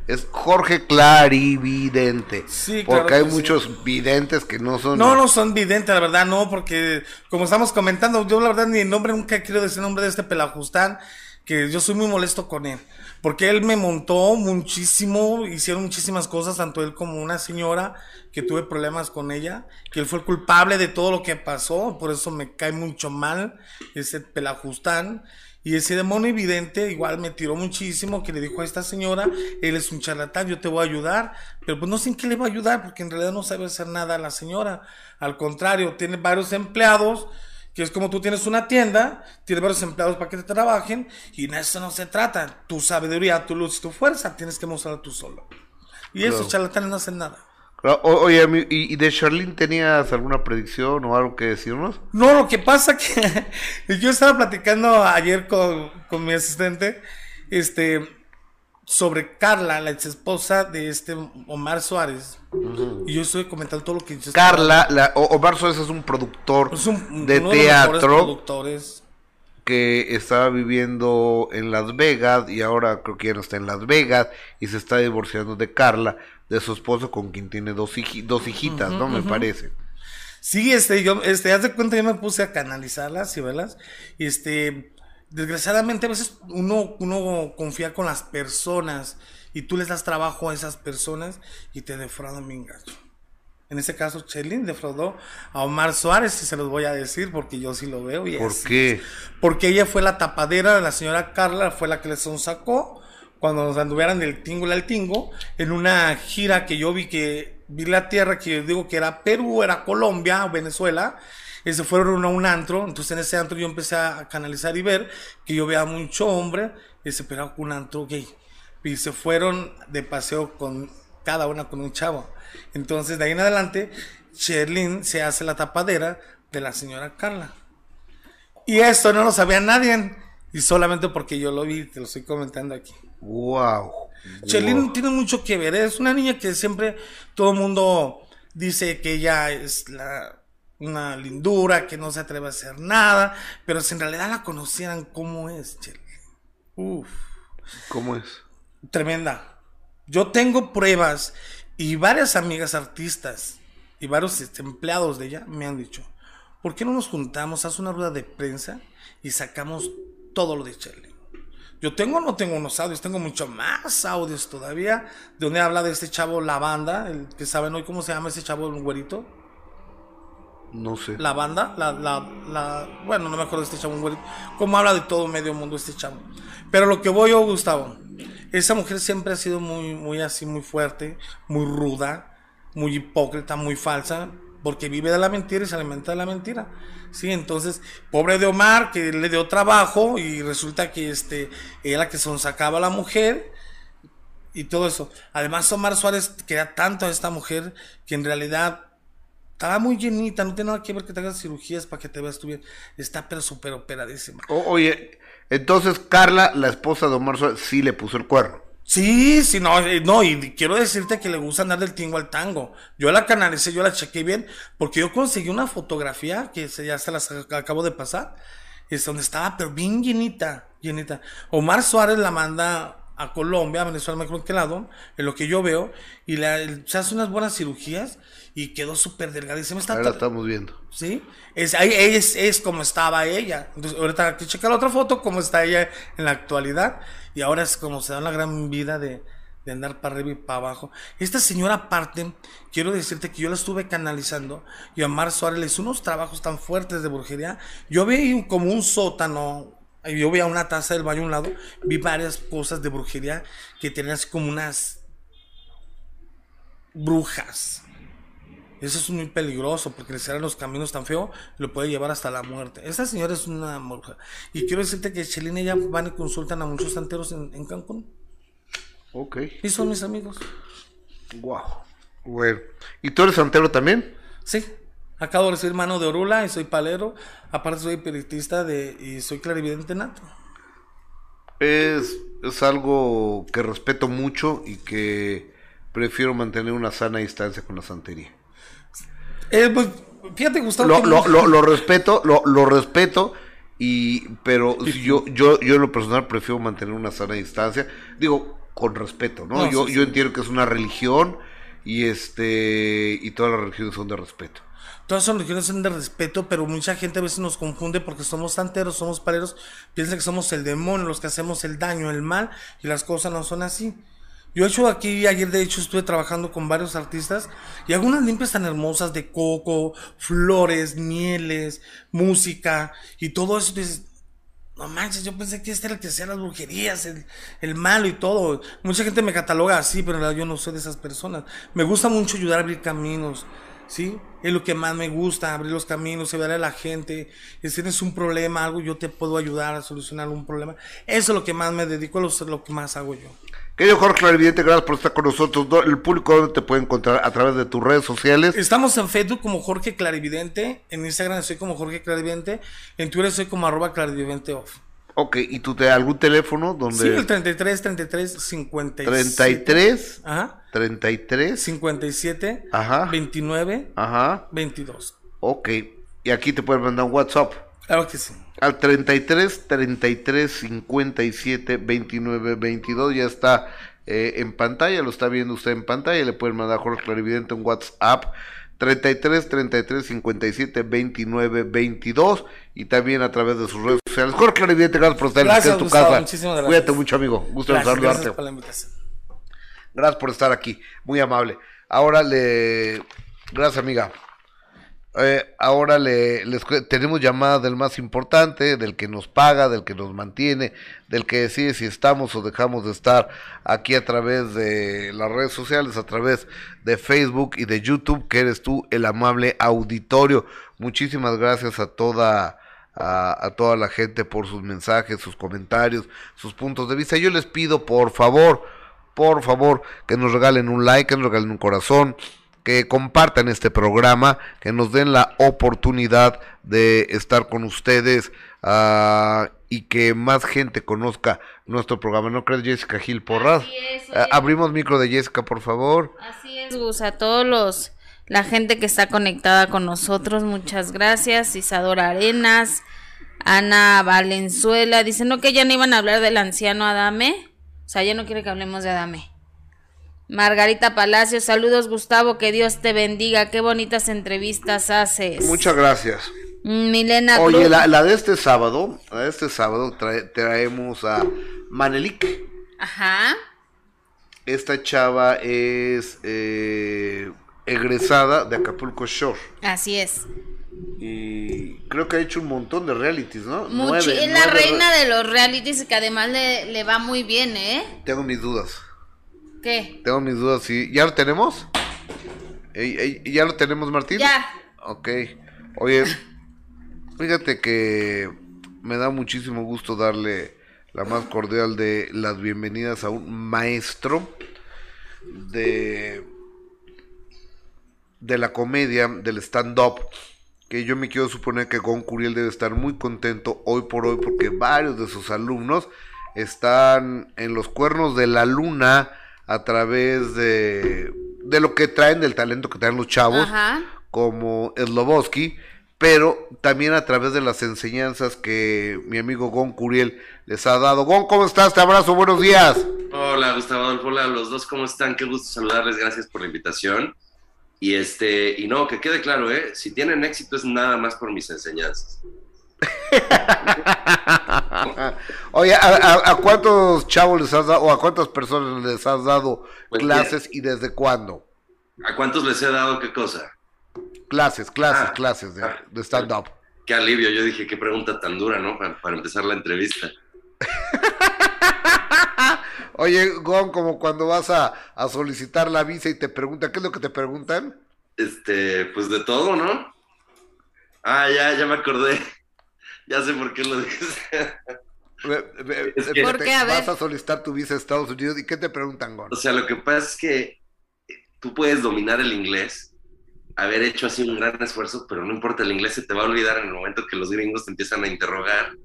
Es Jorge Clarividente. Sí, porque claro hay que sí. muchos videntes que no son. No, no son videntes, la verdad, no, porque como estamos comentando, yo la verdad ni el nombre nunca quiero decir el nombre de este pelajustán, que yo soy muy molesto con él, porque él me montó muchísimo, hicieron muchísimas cosas, tanto él como una señora que tuve problemas con ella, que él fue el culpable de todo lo que pasó, por eso me cae mucho mal ese pelajustán. Y ese demonio evidente igual me tiró muchísimo, que le dijo a esta señora, él es un charlatán, yo te voy a ayudar, pero pues no sé en qué le va a ayudar, porque en realidad no sabe hacer nada la señora. Al contrario, tiene varios empleados, que es como tú tienes una tienda, tienes varios empleados para que te trabajen, y en eso no se trata. Tu sabiduría, tu luz y tu fuerza tienes que mostrar tú solo. Y Claro. esos charlatanes no hacen nada. O- Oye, ¿y, de Charlene tenías alguna predicción o algo que decirnos? No, lo que pasa que yo estaba platicando ayer con, con mi asistente, este, sobre Carla, la ex esposa de este Omar Suárez. Y yo estoy comentando todo lo que estaba- Carla, la, Omar Suárez es un productor Es un- de uno de los mejores teatro productores. que estaba viviendo en Las Vegas y ahora creo que ya no está en Las Vegas y se está divorciando de Carla, de su esposo con quien tiene dos, hiji- dos hijitas, ¿no? Me parece. Sí, este, yo, este, haz de cuenta, yo me puse a canalizarlas y verlas. Y este, desgraciadamente a veces uno, uno confía con las personas y tú les das trabajo a esas personas y te defraudan bien gacho. En este caso, Chelín defraudó a Omar Suárez, y se los voy a decir porque yo sí lo veo. Y ¿Por así qué? es. Porque ella fue la tapadera de la señora Carla, fue la que les sacó cuando nos anduvieran del tingo al tingo, en una gira que yo vi que vi la tierra que yo digo que era Perú, era Colombia, Venezuela, y se fueron a un antro, entonces en ese antro yo empecé a canalizar y ver que yo veía mucho hombre y se pegaba un antro gay. Y se fueron de paseo con cada una con un chavo. Entonces de ahí en adelante, Sherlyn se hace la tapadera de la señora Carla. Y esto no lo sabía nadie. Y solamente porque yo lo vi, te lo estoy comentando aquí. Wow. Chelín tiene mucho que ver. Es una niña que siempre todo el mundo dice que ella es la, una lindura, que no se atreve a hacer nada. Pero si en realidad la conocieran, ¿cómo es, Chelín? Uf, ¿Cómo es? tremenda. Yo tengo pruebas y varias amigas artistas y varios este, empleados de ella me han dicho, ¿por qué no nos juntamos, haz una rueda de prensa y sacamos todo lo de Chelín? Yo tengo, no tengo unos audios, tengo mucho más audios todavía, de donde habla de este chavo La Banda, el que saben hoy cómo se llama ese chavo, el güerito. No sé. La banda, la, la, la, bueno, no me acuerdo de este chavo, güey. Como habla de todo medio mundo este chavo. Pero lo que voy yo, Gustavo, esa mujer siempre ha sido muy, muy así, muy fuerte, muy ruda, muy hipócrita, muy falsa, porque vive de la mentira y se alimenta de la mentira. Sí, entonces, pobre de Omar, que le dio trabajo y resulta que este, era que sonsacaba a la mujer y todo eso. Además, Omar Suárez quería tanto a esta mujer que en realidad estaba muy llenita, no tiene nada que ver que te hagas cirugías para que te veas tú bien. Está pero súper operadísima. Oye, entonces Carla, la esposa de Omar Suárez, sí le puso el cuerno. Sí, sí, no, eh, no, y quiero decirte que le gusta andar del tingo al tango. Yo la canalicé, yo la chequé bien, porque yo conseguí una fotografía que se, ya se las ac- acabo de pasar, es donde estaba, pero bien llenita, llenita. Omar Suárez la manda a Colombia, a Venezuela, me en qué lado, en lo que yo veo, y le, se hace unas buenas cirugías y quedó súper delgadísima. Está Ahora la estamos viendo. ¿Sí? Es, ahí es, es como estaba ella. Entonces, ahorita hay que checar la otra foto, cómo está ella en la actualidad. Y ahora es como se da la gran vida de, de andar para arriba y para abajo. Esta señora, aparte, quiero decirte que yo la estuve canalizando. Y Omar Suárez le hizo unos trabajos tan fuertes de brujería. Yo vi como un sótano. Yo veía una taza del baño a un lado. Vi varias cosas de brujería que tenían así como unas brujas. Eso es muy peligroso porque le cierran los caminos tan feo, lo puede llevar hasta la muerte. Esta señora es una bruja. Y quiero decirte que Chelina y ella van y consultan a muchos santeros en, en Cancún. Ok. Y son mis amigos. Wow. Bueno. ¿Y tú eres santero también? Sí. Acabo de recibir mano de Orula y soy palero. Aparte soy espiritista de, y soy clarividente nato. Es, es algo que respeto mucho y que prefiero mantener una sana distancia con la santería. Eh, pues, fíjate, Gustavo. Lo, lo, lo, lo respeto, lo, lo respeto, y pero si yo, yo, yo en lo personal prefiero mantener una sana distancia. Digo, con respeto, ¿no? No, yo, sí, yo sí. entiendo que es una religión y este y todas las religiones son de respeto. Todas son religiones son de respeto, pero mucha gente a veces nos confunde porque somos santeros, somos paleros, piensa que somos el demonio, los que hacemos el daño, el mal, y las cosas no son así. Yo he hecho aquí, ayer de hecho estuve trabajando con varios artistas y hago unas limpias tan hermosas de coco, flores, mieles, música y todo eso. no manches, yo pensé que este era el que hacía las brujerías, el, el malo y todo. Mucha gente me cataloga así, pero en realidad yo no soy de esas personas. Me gusta mucho ayudar a abrir caminos, ¿sí? Es lo que más me gusta, abrir los caminos, ayudar a la gente. Si tienes un problema, algo, yo te puedo ayudar a solucionar un problema. Eso es lo que más me dedico, a lo que más hago yo. Querido Jorge Clarividente, gracias por estar con nosotros. El público ¿dónde te puede encontrar a través de tus redes sociales. Estamos en Facebook como Jorge Clarividente, en Instagram soy como Jorge Clarividente, en Twitter soy como arroba clarividente off. Ok, ¿y tú te algún teléfono donde Sí, el 33, 33, 57. 33 Ajá. 33 57, Ajá. 29, Ajá. 22. Ok, y aquí te pueden mandar un WhatsApp Claro que sí. al 33 33 57 29 22 ya está eh, en pantalla, lo está viendo usted en pantalla, le pueden mandar a Jorge Clarividente un WhatsApp 33 33 57 29 22 y también a través de sus redes sociales. Jorge Clarividente, gracias por estar Gracias, en tu Gustavo, casa. muchísimas gracias. Cuídate mucho, amigo. Gusto Gracias, saludarte. gracias por la invitación. Gracias por estar aquí, muy amable. Ahora le, gracias amiga. Eh, ahora le, tenemos llamada del más importante, del que nos paga, del que nos mantiene, del que decide si estamos o dejamos de estar aquí a través de las redes sociales, a través de Facebook y de YouTube, que eres tú, el amable auditorio. Muchísimas gracias a toda a, a toda la gente por sus mensajes, sus comentarios, sus puntos de vista. Yo les pido, por favor, por favor, que nos regalen un like, que nos regalen un corazón, que compartan este programa, que nos den la oportunidad de estar con ustedes ah, y que más gente conozca nuestro programa. ¿No crees, Jessica Gil Porras? Así es, Ah, abrimos micro de Jessica, por favor. Así es, Gus, a todos los, la gente que está conectada con nosotros, muchas gracias. Isadora Arenas, Ana Valenzuela, dicen no que ya no iban a hablar del anciano Adame, o sea, ya no quiere que hablemos de Adame. Margarita Palacios, saludos Gustavo, que Dios te bendiga, qué bonitas entrevistas haces. Muchas gracias. Mm, Milena Oye, la, la de este sábado, la de este sábado trae- traemos a Manelik. Ajá, Esta chava es eh, egresada de Acapulco Shore. así es. Y creo que ha hecho un montón de realities, ¿no? Mucho, Nueve, es la reina re- de los realities que además le, le va muy bien, ¿eh? Tengo mis dudas. ¿Qué? Tengo mis dudas, sí. ¿Ya lo tenemos? ¿Ya lo tenemos, Martín? Ya. Ok. Oye, fíjate que me da muchísimo gusto darle la más cordial de las bienvenidas a un maestro de de la comedia, del stand-up, que yo me quiero suponer que Gon Curiel debe estar muy contento hoy por hoy porque varios de sus alumnos están en los cuernos de la luna a través de, de lo que traen, del talento que traen los chavos, Ajá. como Sloboski, pero también a través de las enseñanzas que mi amigo Gon Curiel les ha dado. Gon, ¿cómo estás? Te abrazo, buenos días. Hola Gustavo Adolfo, hola a los dos, ¿cómo están? Qué gusto saludarles, gracias por la invitación. Y este, y no, que quede claro, ¿eh? Si tienen éxito es nada más por mis enseñanzas. Oye, ¿a, a- a cuántos chavos les has dado, o a cuántas personas les has dado Pues clases y desde cuándo? ¿A cuántos les he dado qué cosa? Clases, clases, Ah, clases de, ah, de stand-up. Qué alivio, yo dije, qué pregunta tan dura, ¿no? Para, para empezar la entrevista. Oye, Gon, como cuando vas a, a solicitar la visa y te preguntan, ¿qué es lo que te preguntan? Este, pues de todo, ¿no? Ah, ya, ya me acordé. Ya sé por qué lo dijiste. Ve- ve- Es que- fíjate, ¿Por qué? A Vas a solicitar tu visa a Estados Unidos y ¿qué te preguntan, Gon? O sea, lo que pasa es que tú puedes dominar el inglés, haber hecho así un gran esfuerzo, pero no importa, el inglés se te va a olvidar en el momento que los gringos te empiezan a interrogar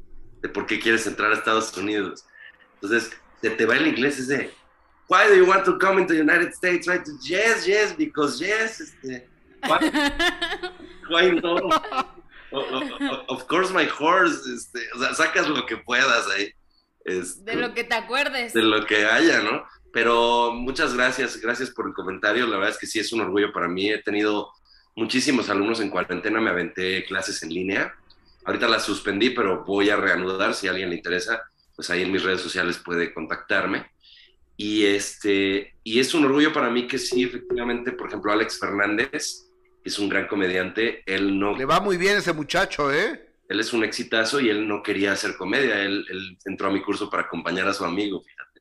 de por qué quieres entrar a Estados Unidos. Entonces, se te va el inglés es de, why do you want to come into the United States? Right? Yes, yes, because yes. Este, why, why no? Of course my horse. Este, o sea, sacas lo que puedas ahí. Este, De lo que te acuerdes. de lo que haya, ¿no? Pero muchas gracias, gracias por el comentario. La verdad es que sí es un orgullo para mí. He tenido muchísimos alumnos en cuarentena, me aventé clases en línea. Ahorita las suspendí, pero voy a reanudar. Si a alguien le interesa, pues ahí en mis redes sociales puede contactarme. Y, este, y es un orgullo para mí que sí, efectivamente, por ejemplo, Alex Fernández, es un gran comediante, él no Le va muy bien ese muchacho, ¿eh? él es un exitazo y él no quería hacer comedia. Él, él entró a mi curso para acompañar a su amigo, fíjate.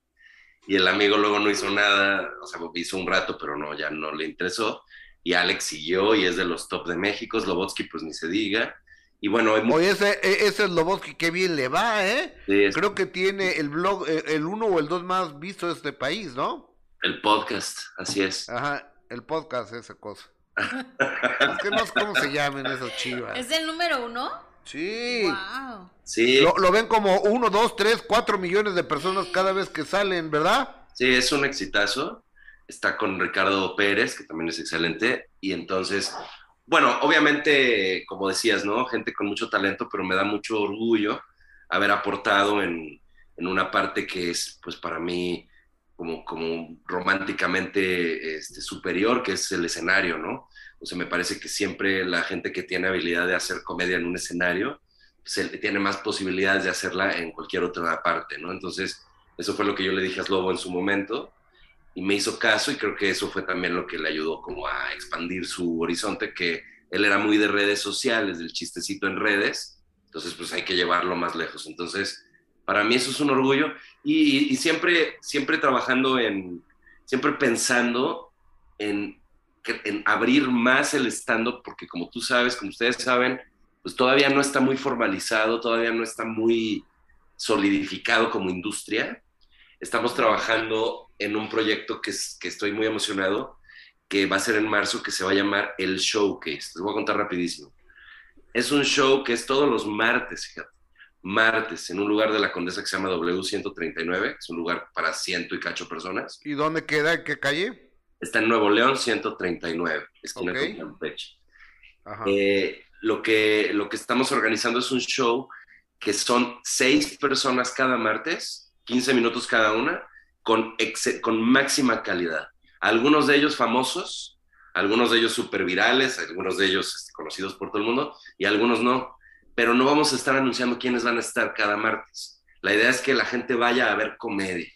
Y el amigo luego no hizo nada, o sea, hizo un rato, pero no, ya no le interesó. Y Alex siguió y es de los top de México. Slobotsky, pues ni se diga. Y bueno, hay mu- Oye, ese, e- ese Sloboski, qué bien le va, ¿eh? sí, Creo que tiene el blog, eh, el uno o el dos más visto de este país, ¿no? el podcast, así es. Ajá, el podcast, esa cosa. Es que no sé cómo se llaman esas chivas. ¿Es el número uno? Sí. Wow. Sí, Lo, lo ven como uno, dos, tres, cuatro millones de personas cada vez que salen, ¿verdad? Sí, es un exitazo. Está con Ricardo Pérez, que también es excelente. Y entonces, bueno, obviamente, como decías, ¿no? Gente con mucho talento, pero me da mucho orgullo haber aportado en, en una parte que es, pues, para mí, como, como románticamente este, superior, que es el escenario, ¿no? O sea, me parece que siempre la gente que tiene habilidad de hacer comedia en un escenario, se, tiene más posibilidades de hacerla en cualquier otra parte, ¿no? Entonces, eso fue lo que yo le dije a Slobo en su momento y me hizo caso y creo que eso fue también lo que le ayudó como a expandir su horizonte, que él era muy de redes sociales, del chistecito en redes, entonces pues hay que llevarlo más lejos. Entonces, para mí eso es un orgullo y, siempre, siempre trabajando en, siempre pensando en, en abrir más el stand-up, porque como tú sabes, como ustedes saben, pues todavía no está muy formalizado, todavía no está muy solidificado como industria. Estamos trabajando en un proyecto que, es- que estoy muy emocionado, que va a ser en marzo, que se va a llamar El Showcase. Les voy a contar rapidísimo. Es un show que es todos los martes, fíjate. Martes, en un lugar de la Condesa que se llama W139, que es un lugar para ciento y cacho personas. ¿Y dónde queda? ¿En qué calle? Está en Nuevo León 139, esquina Ok. con. Ajá. Eh, lo, que, lo que estamos organizando es un show que son seis personas cada martes, 15 minutos cada una, con, con máxima calidad. Algunos de ellos famosos, algunos de ellos super virales, algunos de ellos este, conocidos por todo el mundo y algunos no. Pero no vamos a estar anunciando quiénes van a estar cada martes. La idea es que la gente vaya a ver comedia,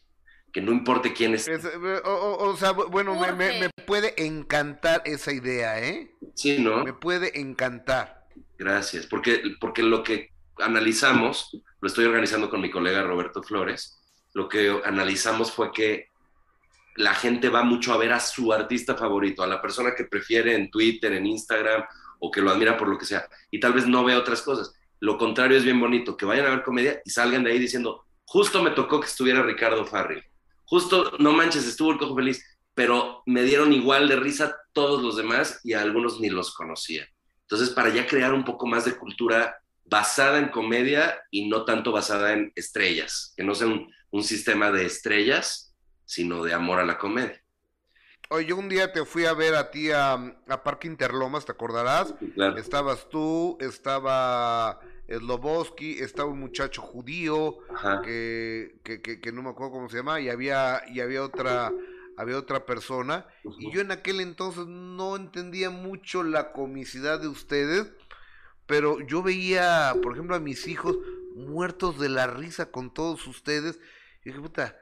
que no importe quién es. Es, eh, o, o- o sea, bu- bueno, me, me- me puede encantar esa idea, ¿eh? Sí, ¿no? Me puede encantar. Gracias, porque, porque lo que analizamos, lo estoy organizando con mi colega Roberto Flores, lo que analizamos fue que la gente va mucho a ver a su artista favorito, a la persona que prefiere en Twitter, en Instagram, o que lo admira por lo que sea, y tal vez no ve otras cosas. Lo contrario es bien bonito, que vayan a ver comedia y salgan de ahí diciendo, justo me tocó que estuviera Ricardo Farrell, justo, no manches, estuvo el cojo feliz, pero me dieron igual de risa todos los demás y a algunos ni los conocía. Entonces, para ya crear un poco más de cultura basada en comedia y no tanto basada en estrellas, que no sea un sistema de estrellas, sino de amor a la comedia. Oye, yo un día te fui a ver a ti a, a Parque Interlomas, ¿te acordarás? Claro. Estabas tú, estaba Sloboski, estaba un muchacho judío que, que, que, que no me acuerdo cómo se llama, y había, y había otra, había otra persona, y yo en aquel entonces no entendía mucho la comicidad de ustedes, pero yo veía, por ejemplo, a mis hijos muertos de la risa con todos ustedes, y dije, puta,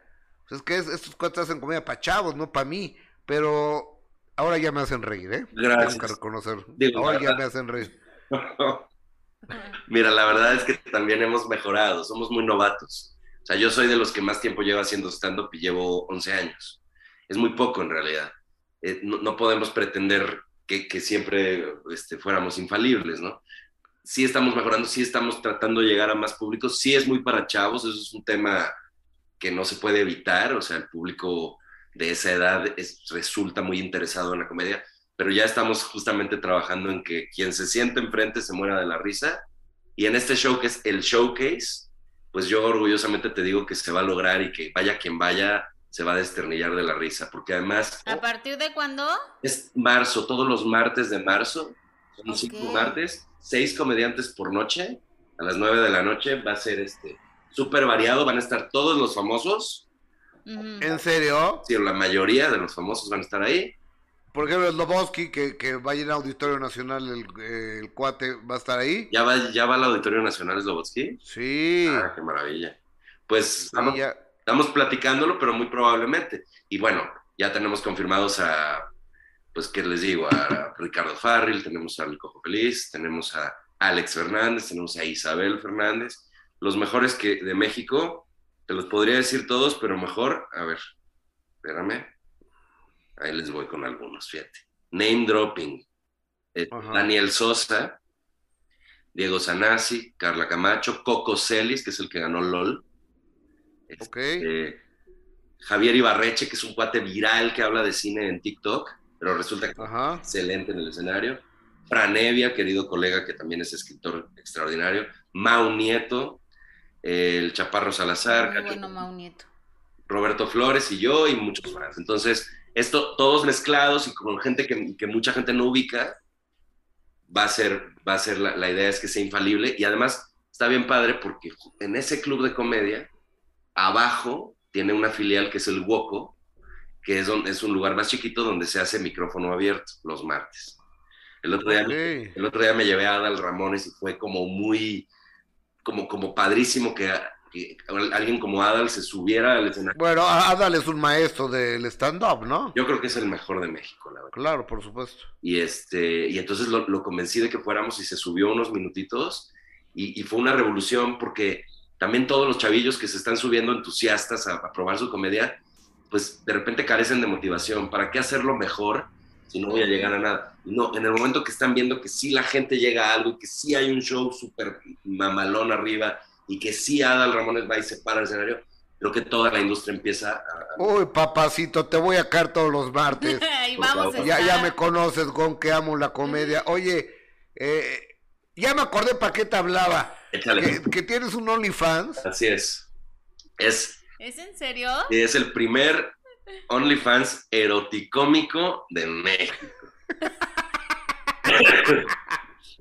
pues es que es- estos cuatro hacen comedia para chavos, no para mí, pero ahora ya me hacen reír, ¿eh? Gracias. Tengo que reconocer, Digo, ahora ya me hacen reír. Mira, la verdad es que también hemos mejorado, somos muy novatos. O sea, yo soy de los que más tiempo lleva haciendo stand-up y llevo 11 años. Es muy poco en realidad. Eh, no, no podemos pretender que, que siempre este, fuéramos infalibles, ¿no? Sí estamos mejorando, sí estamos tratando de llegar a más públicos, sí es muy para chavos, eso es un tema que no se puede evitar, o sea, el público de esa edad es- resulta muy interesado en la comedia, pero ya estamos justamente trabajando en que quien se siente enfrente se muera de la risa. Y en este show que es el showcase, pues yo orgullosamente te digo que se va a lograr y que vaya quien vaya, se va a desternillar de la risa, porque además ¿A partir de cuándo? es marzo, todos los martes de marzo, son cinco martes, seis comediantes por noche, a las nueve de la noche va a ser este súper variado, van a estar todos los famosos, ¿En serio? sí, la mayoría de los famosos van a estar ahí, Por ejemplo, Sloboski, que, que va a ir al Auditorio Nacional, el, el cuate, ¿va a estar ahí? ya va, ya va al Auditorio Nacional Slobotsky. Sí. Ah, qué maravilla. Pues estamos, estamos platicándolo, pero muy probablemente. Y bueno, ya tenemos confirmados a, pues, ¿qué les digo? A Ricardo Farril, tenemos a El Cojo Feliz, tenemos a Alex Fernández, tenemos a Isabel Fernández, los mejores que de México, te los podría decir todos, pero mejor, a ver, espérame, ahí les voy con algunos, fíjate. Name dropping, eh. Daniel Sosa, Diego Sanasi, Carla Camacho, Coco Celis, que es el que ganó LOL. Ok. Este, Javier Ibarreche, que es un cuate viral que habla de cine en TikTok, pero resulta que Ajá. es excelente en el escenario. Fran Evia, querido colega que también es escritor extraordinario. Mau Nieto, el Chaparro Salazar, Muy Cacho- bueno, Mau Nieto. Roberto Flores y yo y muchos más. Entonces, esto todos mezclados y con gente que, que mucha gente no ubica, va a ser, va a ser la, la idea es que sea infalible y además está bien padre porque en ese club de comedia, abajo tiene una filial que es el Woco, que es, donde, es un lugar más chiquito donde se hace micrófono abierto los martes. El otro día, el otro día me llevé a Adal Ramones y fue como muy, como, como padrísimo que, que alguien como Adal se subiera al escenario. Bueno, Adal es un maestro del stand-up, ¿no? Yo creo que es el mejor de México, la verdad. Claro, por supuesto. Y, este, y entonces lo, lo convencí de que fuéramos y se subió unos minutitos y, y fue una revolución porque también todos los chavillos que se están subiendo entusiastas a, a probar su comedia, pues de repente carecen de motivación. ¿Para qué hacerlo mejor si no voy a llegar a nada? No, en el momento que están viendo que sí la gente llega a algo y que sí hay un show súper mamalón arriba y que sí Adal Ramones va y se para el escenario, creo que toda la industria empieza a... Uy, papacito, te voy a caer todos los martes. Vamos a ya, ya me conoces, Gon, que amo la comedia. Oye, eh, ya me acordé para qué te hablaba. Échale. Que, que tienes un OnlyFans. Así es. Es ¿Es en serio? Es el primer OnlyFans eroticómico de México.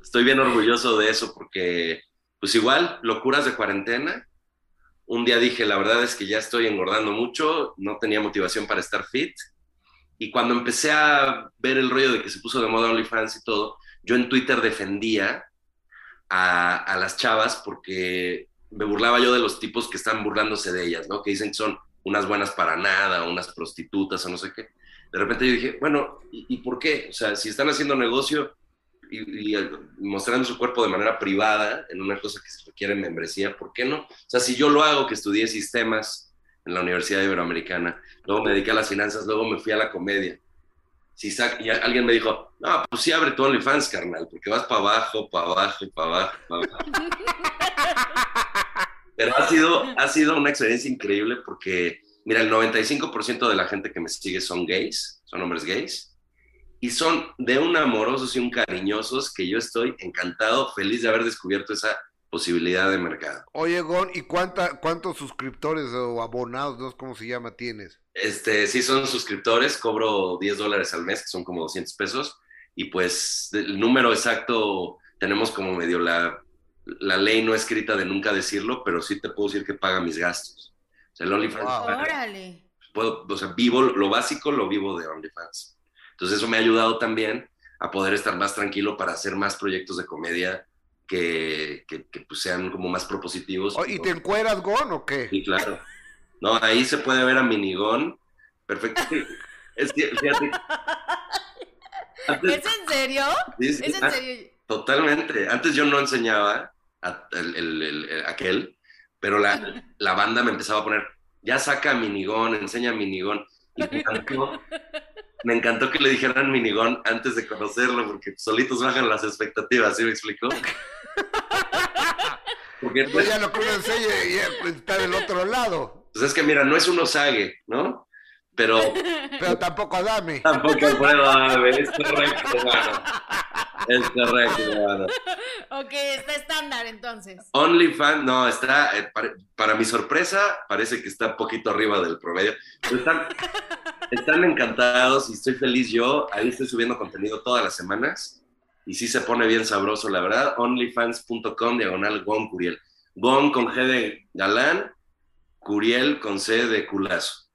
Estoy bien orgulloso de eso porque, pues igual, locuras de cuarentena. Un día dije, la verdad es que ya estoy engordando mucho, no tenía motivación para estar fit. Y cuando empecé a ver el rollo de que se puso de moda OnlyFans y todo, yo en Twitter defendía a, a las chavas porque me burlaba yo de los tipos que están burlándose de ellas, ¿no? Que dicen que son unas buenas para nada, unas prostitutas o no sé qué. De repente yo dije, bueno, ¿y, y por qué? O sea, si están haciendo negocio, y, y, mostrando su cuerpo de manera privada en una cosa que requiere membresía, ¿por qué no? O sea, si yo lo hago, que estudié sistemas en la Universidad Iberoamericana, luego me dediqué a las finanzas, luego me fui a la comedia. Si y alguien me dijo, no, pues sí abre tu OnlyFans, carnal, porque vas para abajo, para abajo, para abajo, para abajo. Pero ha sido, ha sido una experiencia increíble porque, mira, el 95% de la gente que me sigue son gays, son hombres gays, y son de un amorosos y un cariñosos que yo estoy encantado, feliz de haber descubierto esa posibilidad de mercado. Oye, Gon, ¿y cuánta, cuántos suscriptores o abonados, no sé cómo se llama, tienes? Este, sí son suscriptores, cobro 10 dólares al mes, que son como 200 pesos, y pues el número exacto tenemos como medio la, la ley no escrita de nunca decirlo, pero sí te puedo decir que paga mis gastos. O sea, el OnlyFans, paga- Órale. puedo, o sea, vivo lo básico, lo vivo de OnlyFans. Entonces eso me ha ayudado también a poder estar más tranquilo para hacer más proyectos de comedia que, que, que, pues, sean como más propositivos. Oh, ¿Y te encueras, Gon, o qué? Sí, claro. No, ahí se puede ver a Minigón. Perfecto. Es que, fíjate. Antes- ¿Es en serio? Sí, sí. ¿Es en Ah, serio? Totalmente. Antes yo no enseñaba a- el- el- el- el- aquel, pero la, la banda me empezaba a poner, ya saca minigón, enseña minigón. Y me encantó, me encantó que le dijeran minigón antes de conocerlo, porque solitos bajan las expectativas, ¿sí me explicó? Porque Pues ya lo que uno enseña ya está del otro lado. pues es que mira, no es un osague, ¿no? Pero Pero tampoco Adame. tampoco puedo, ver, es correcto, hermano. Es correcto, hermano. Ok, está estándar entonces. OnlyFans, no, está, eh, para, para mi sorpresa, parece que está un poquito arriba del promedio. Pero están, están encantados y estoy feliz yo. Ahí estoy subiendo contenido todas las semanas y sí se pone bien sabroso, la verdad. Onlyfans.com, diagonal Gon Curiel. Gon con G de galán, Curiel con C de culazo.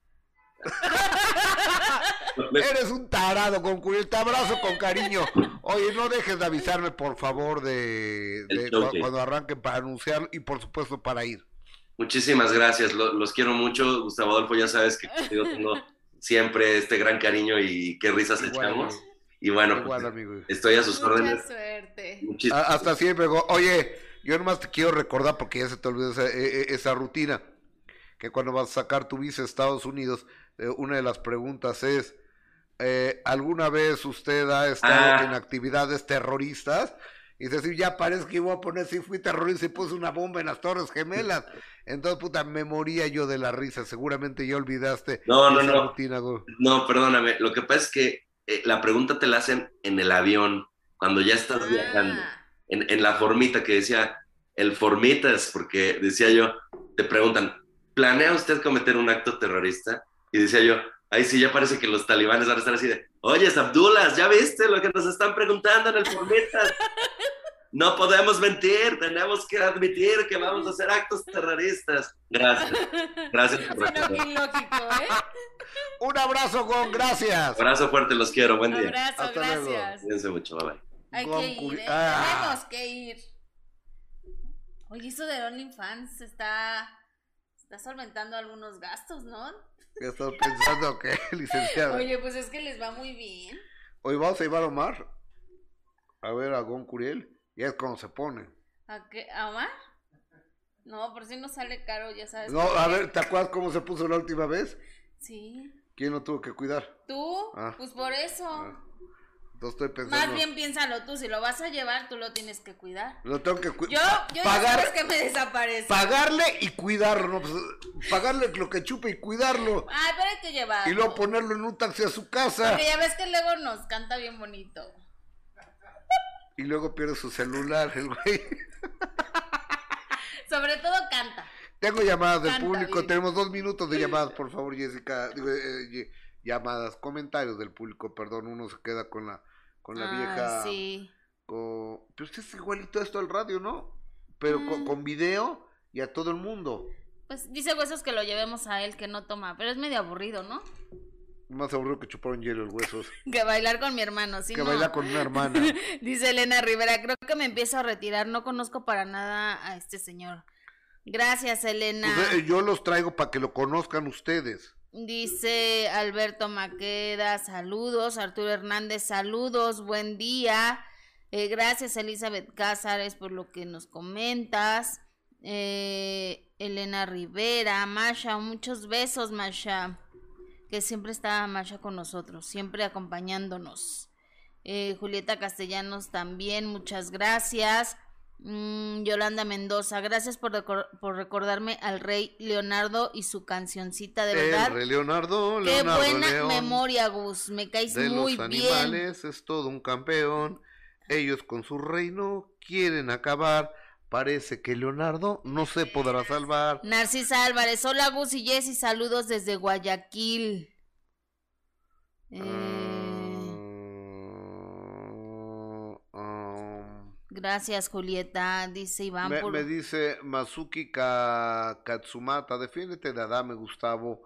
Eres un tarado, con. Te abrazo con cariño. Oye, no dejes de avisarme, por favor, de, cuando arranquen para anunciar y, por supuesto, para ir. Muchísimas gracias, lo- los quiero mucho. Gustavo Adolfo, ya sabes que contigo tengo siempre este gran cariño y qué risas Igual, echamos. amigo. Y bueno, Igual, pues, amigo. estoy a sus Mucha órdenes. suerte. Muchísimas Hasta siempre. Oye, yo nomás te quiero recordar, porque ya se te olvidó esa, e- e- esa rutina, que cuando vas a sacar tu visa a Estados Unidos, eh, una de las preguntas es, eh, ¿alguna vez usted ha estado Ah. en actividades terroristas? Y dice, sí, ya parece que iba a poner, si fui terrorista y puse una bomba en las Torres Gemelas. Entonces, puta, me moría yo de la risa. Seguramente ya olvidaste No, no, no. rutina. No, perdóname. Lo que pasa es que eh, la pregunta te la hacen en el avión, cuando ya estás viajando. Ah, En, en la formita que decía, el formitas, porque decía yo, te preguntan, ¿planea usted cometer un acto terrorista? Y decía yo, ay, sí, ya parece que los talibanes van a estar así de, oye, Abdullah, ¿ya viste lo que nos están preguntando en el formitas? No podemos mentir, tenemos que admitir que vamos a hacer actos terroristas. Gracias. Gracias por Suena bien lógico, ¿eh? Un abrazo, Gon, gracias. Abrazo fuerte, los quiero. Buen día. Abrazo, Hasta luego. gracias. Cuídense mucho, bye bye. Hay que ir, ¿eh? Ah. Tenemos que ir. Oye, eso de OnlyFans está, está solventando algunos gastos, ¿no? Ya estás pensando que, licenciada. Oye, pues es que les va muy bien. Hoy vamos a llevar a Omar a ver a Gon Curiel. Ya es como se pone. ¿A qué? ¿A Omar? No, por si no sale caro, ya sabes. No, a ver, ¿te acuerdas cómo se puso la última vez? Sí. ¿Quién lo tuvo que cuidar? ¿Tú? Ah. Pues por eso. Ah, Entonces estoy pensando. Más bien piénsalo tú, si lo vas a llevar, tú lo tienes que cuidar. Lo tengo que Yo, cuidar. yo ya pagar, sabes que me desaparece. pagarle y cuidarlo. ¿no? Pues, pagarle lo que chupe y cuidarlo. Ay, pero hay que llevarlo. Y luego ponerlo en un taxi a su casa. Porque ya ves que luego nos canta bien bonito. Y luego pierde su celular, el güey. Sobre todo canta. Tengo llamadas del Canta público. bien. Tenemos dos minutos de llamadas, por favor, Jessica. Digo, eh, eh, llamadas, comentarios del público, perdón. Uno se queda con la, con la Ay, vieja. sí. con- Pero usted es igualito esto al radio, ¿no? Pero con, Mm. con video y a todo el mundo. Pues dice Huesos que lo llevemos a él que no toma, pero es medio aburrido, ¿no? Más aburrido que chupar un hielo el huesos. Que bailar con mi hermano, sí, que no. baila con una hermana. Dice Elena Rivera, creo que me empiezo a retirar, no conozco para nada a este señor. Gracias, Elena. Pues, eh, yo los traigo para que lo conozcan ustedes. Dice Alberto Maqueda, saludos. Arturo Hernández, saludos, buen día. Eh, gracias Elizabeth Cázares por lo que nos comentas. Eh, Elena Rivera, Masha, muchos besos Masha, que siempre está Masha con nosotros, siempre acompañándonos. Eh, Julieta Castellanos también, muchas gracias. Mm, Yolanda Mendoza, gracias por, recor- por recordarme al rey Leonardo y su cancioncita, de verdad. El rey Leonardo, Qué buena León, memoria, Gus, me caes de muy los bien. animales es todo un campeón. Ellos con su reino quieren acabar. Parece que Leonardo no se podrá salvar. Narcisa Álvarez, hola Gus y Jessy, saludos desde Guayaquil. Eh, gracias Julieta, dice Iván. me, por- me dice Masuki Ka- Katsumata, defiéndete de Adame Gustavo.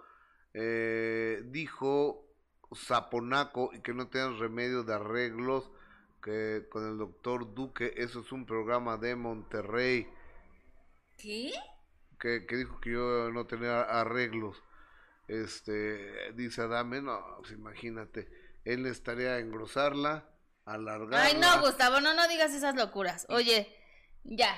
Eh, dijo Zaponaco y que no tengas remedio de arreglos que con el doctor Duque, eso es un programa de Monterrey. ¿Qué? que, que dijo que yo no tenía arreglos. Este, dice Adame, no, pues imagínate, él necesitaría engrosarla, alargarla. Ay, no, Gustavo, no, no digas esas locuras. Oye, ya.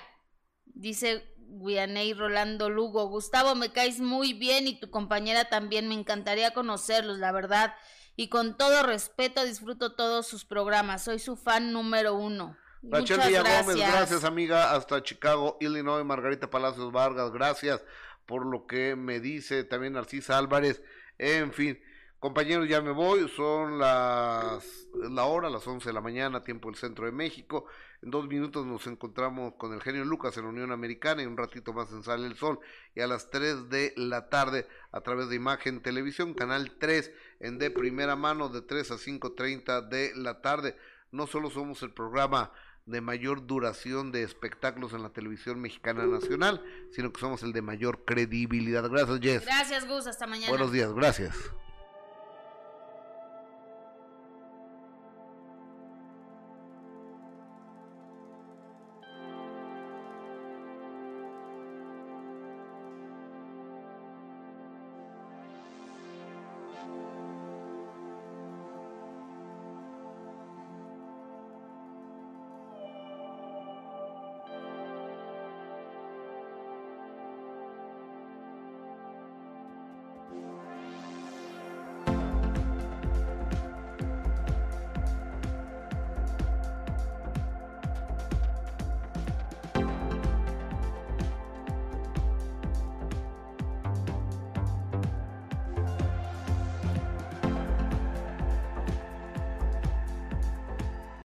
Dice Guianey Rolando Lugo. Gustavo, me caes muy bien y tu compañera también. Me encantaría conocerlos, la verdad. Y con todo respeto, disfruto todos sus programas. Soy su fan número uno. Rachel Muchas Villa gracias. Gómez, gracias amiga, hasta Chicago, Illinois, Margarita Palacios Vargas, gracias por lo que me dice también Narcisa Álvarez, en fin, compañeros ya me voy, son las la hora, las 11 de la mañana, tiempo del centro de México, en dos minutos nos encontramos con el genio Lucas en la Unión Americana y un ratito más en Sale el Sol y a las 3 de la tarde a través de Imagen Televisión, canal 3 en de primera mano de 3 a 5.30 de la tarde. No solo somos el programa de mayor duración de espectáculos en la televisión mexicana nacional, sino que somos el de mayor credibilidad. Gracias, Jess. Gracias, Gus. Hasta mañana. Buenos días, gracias.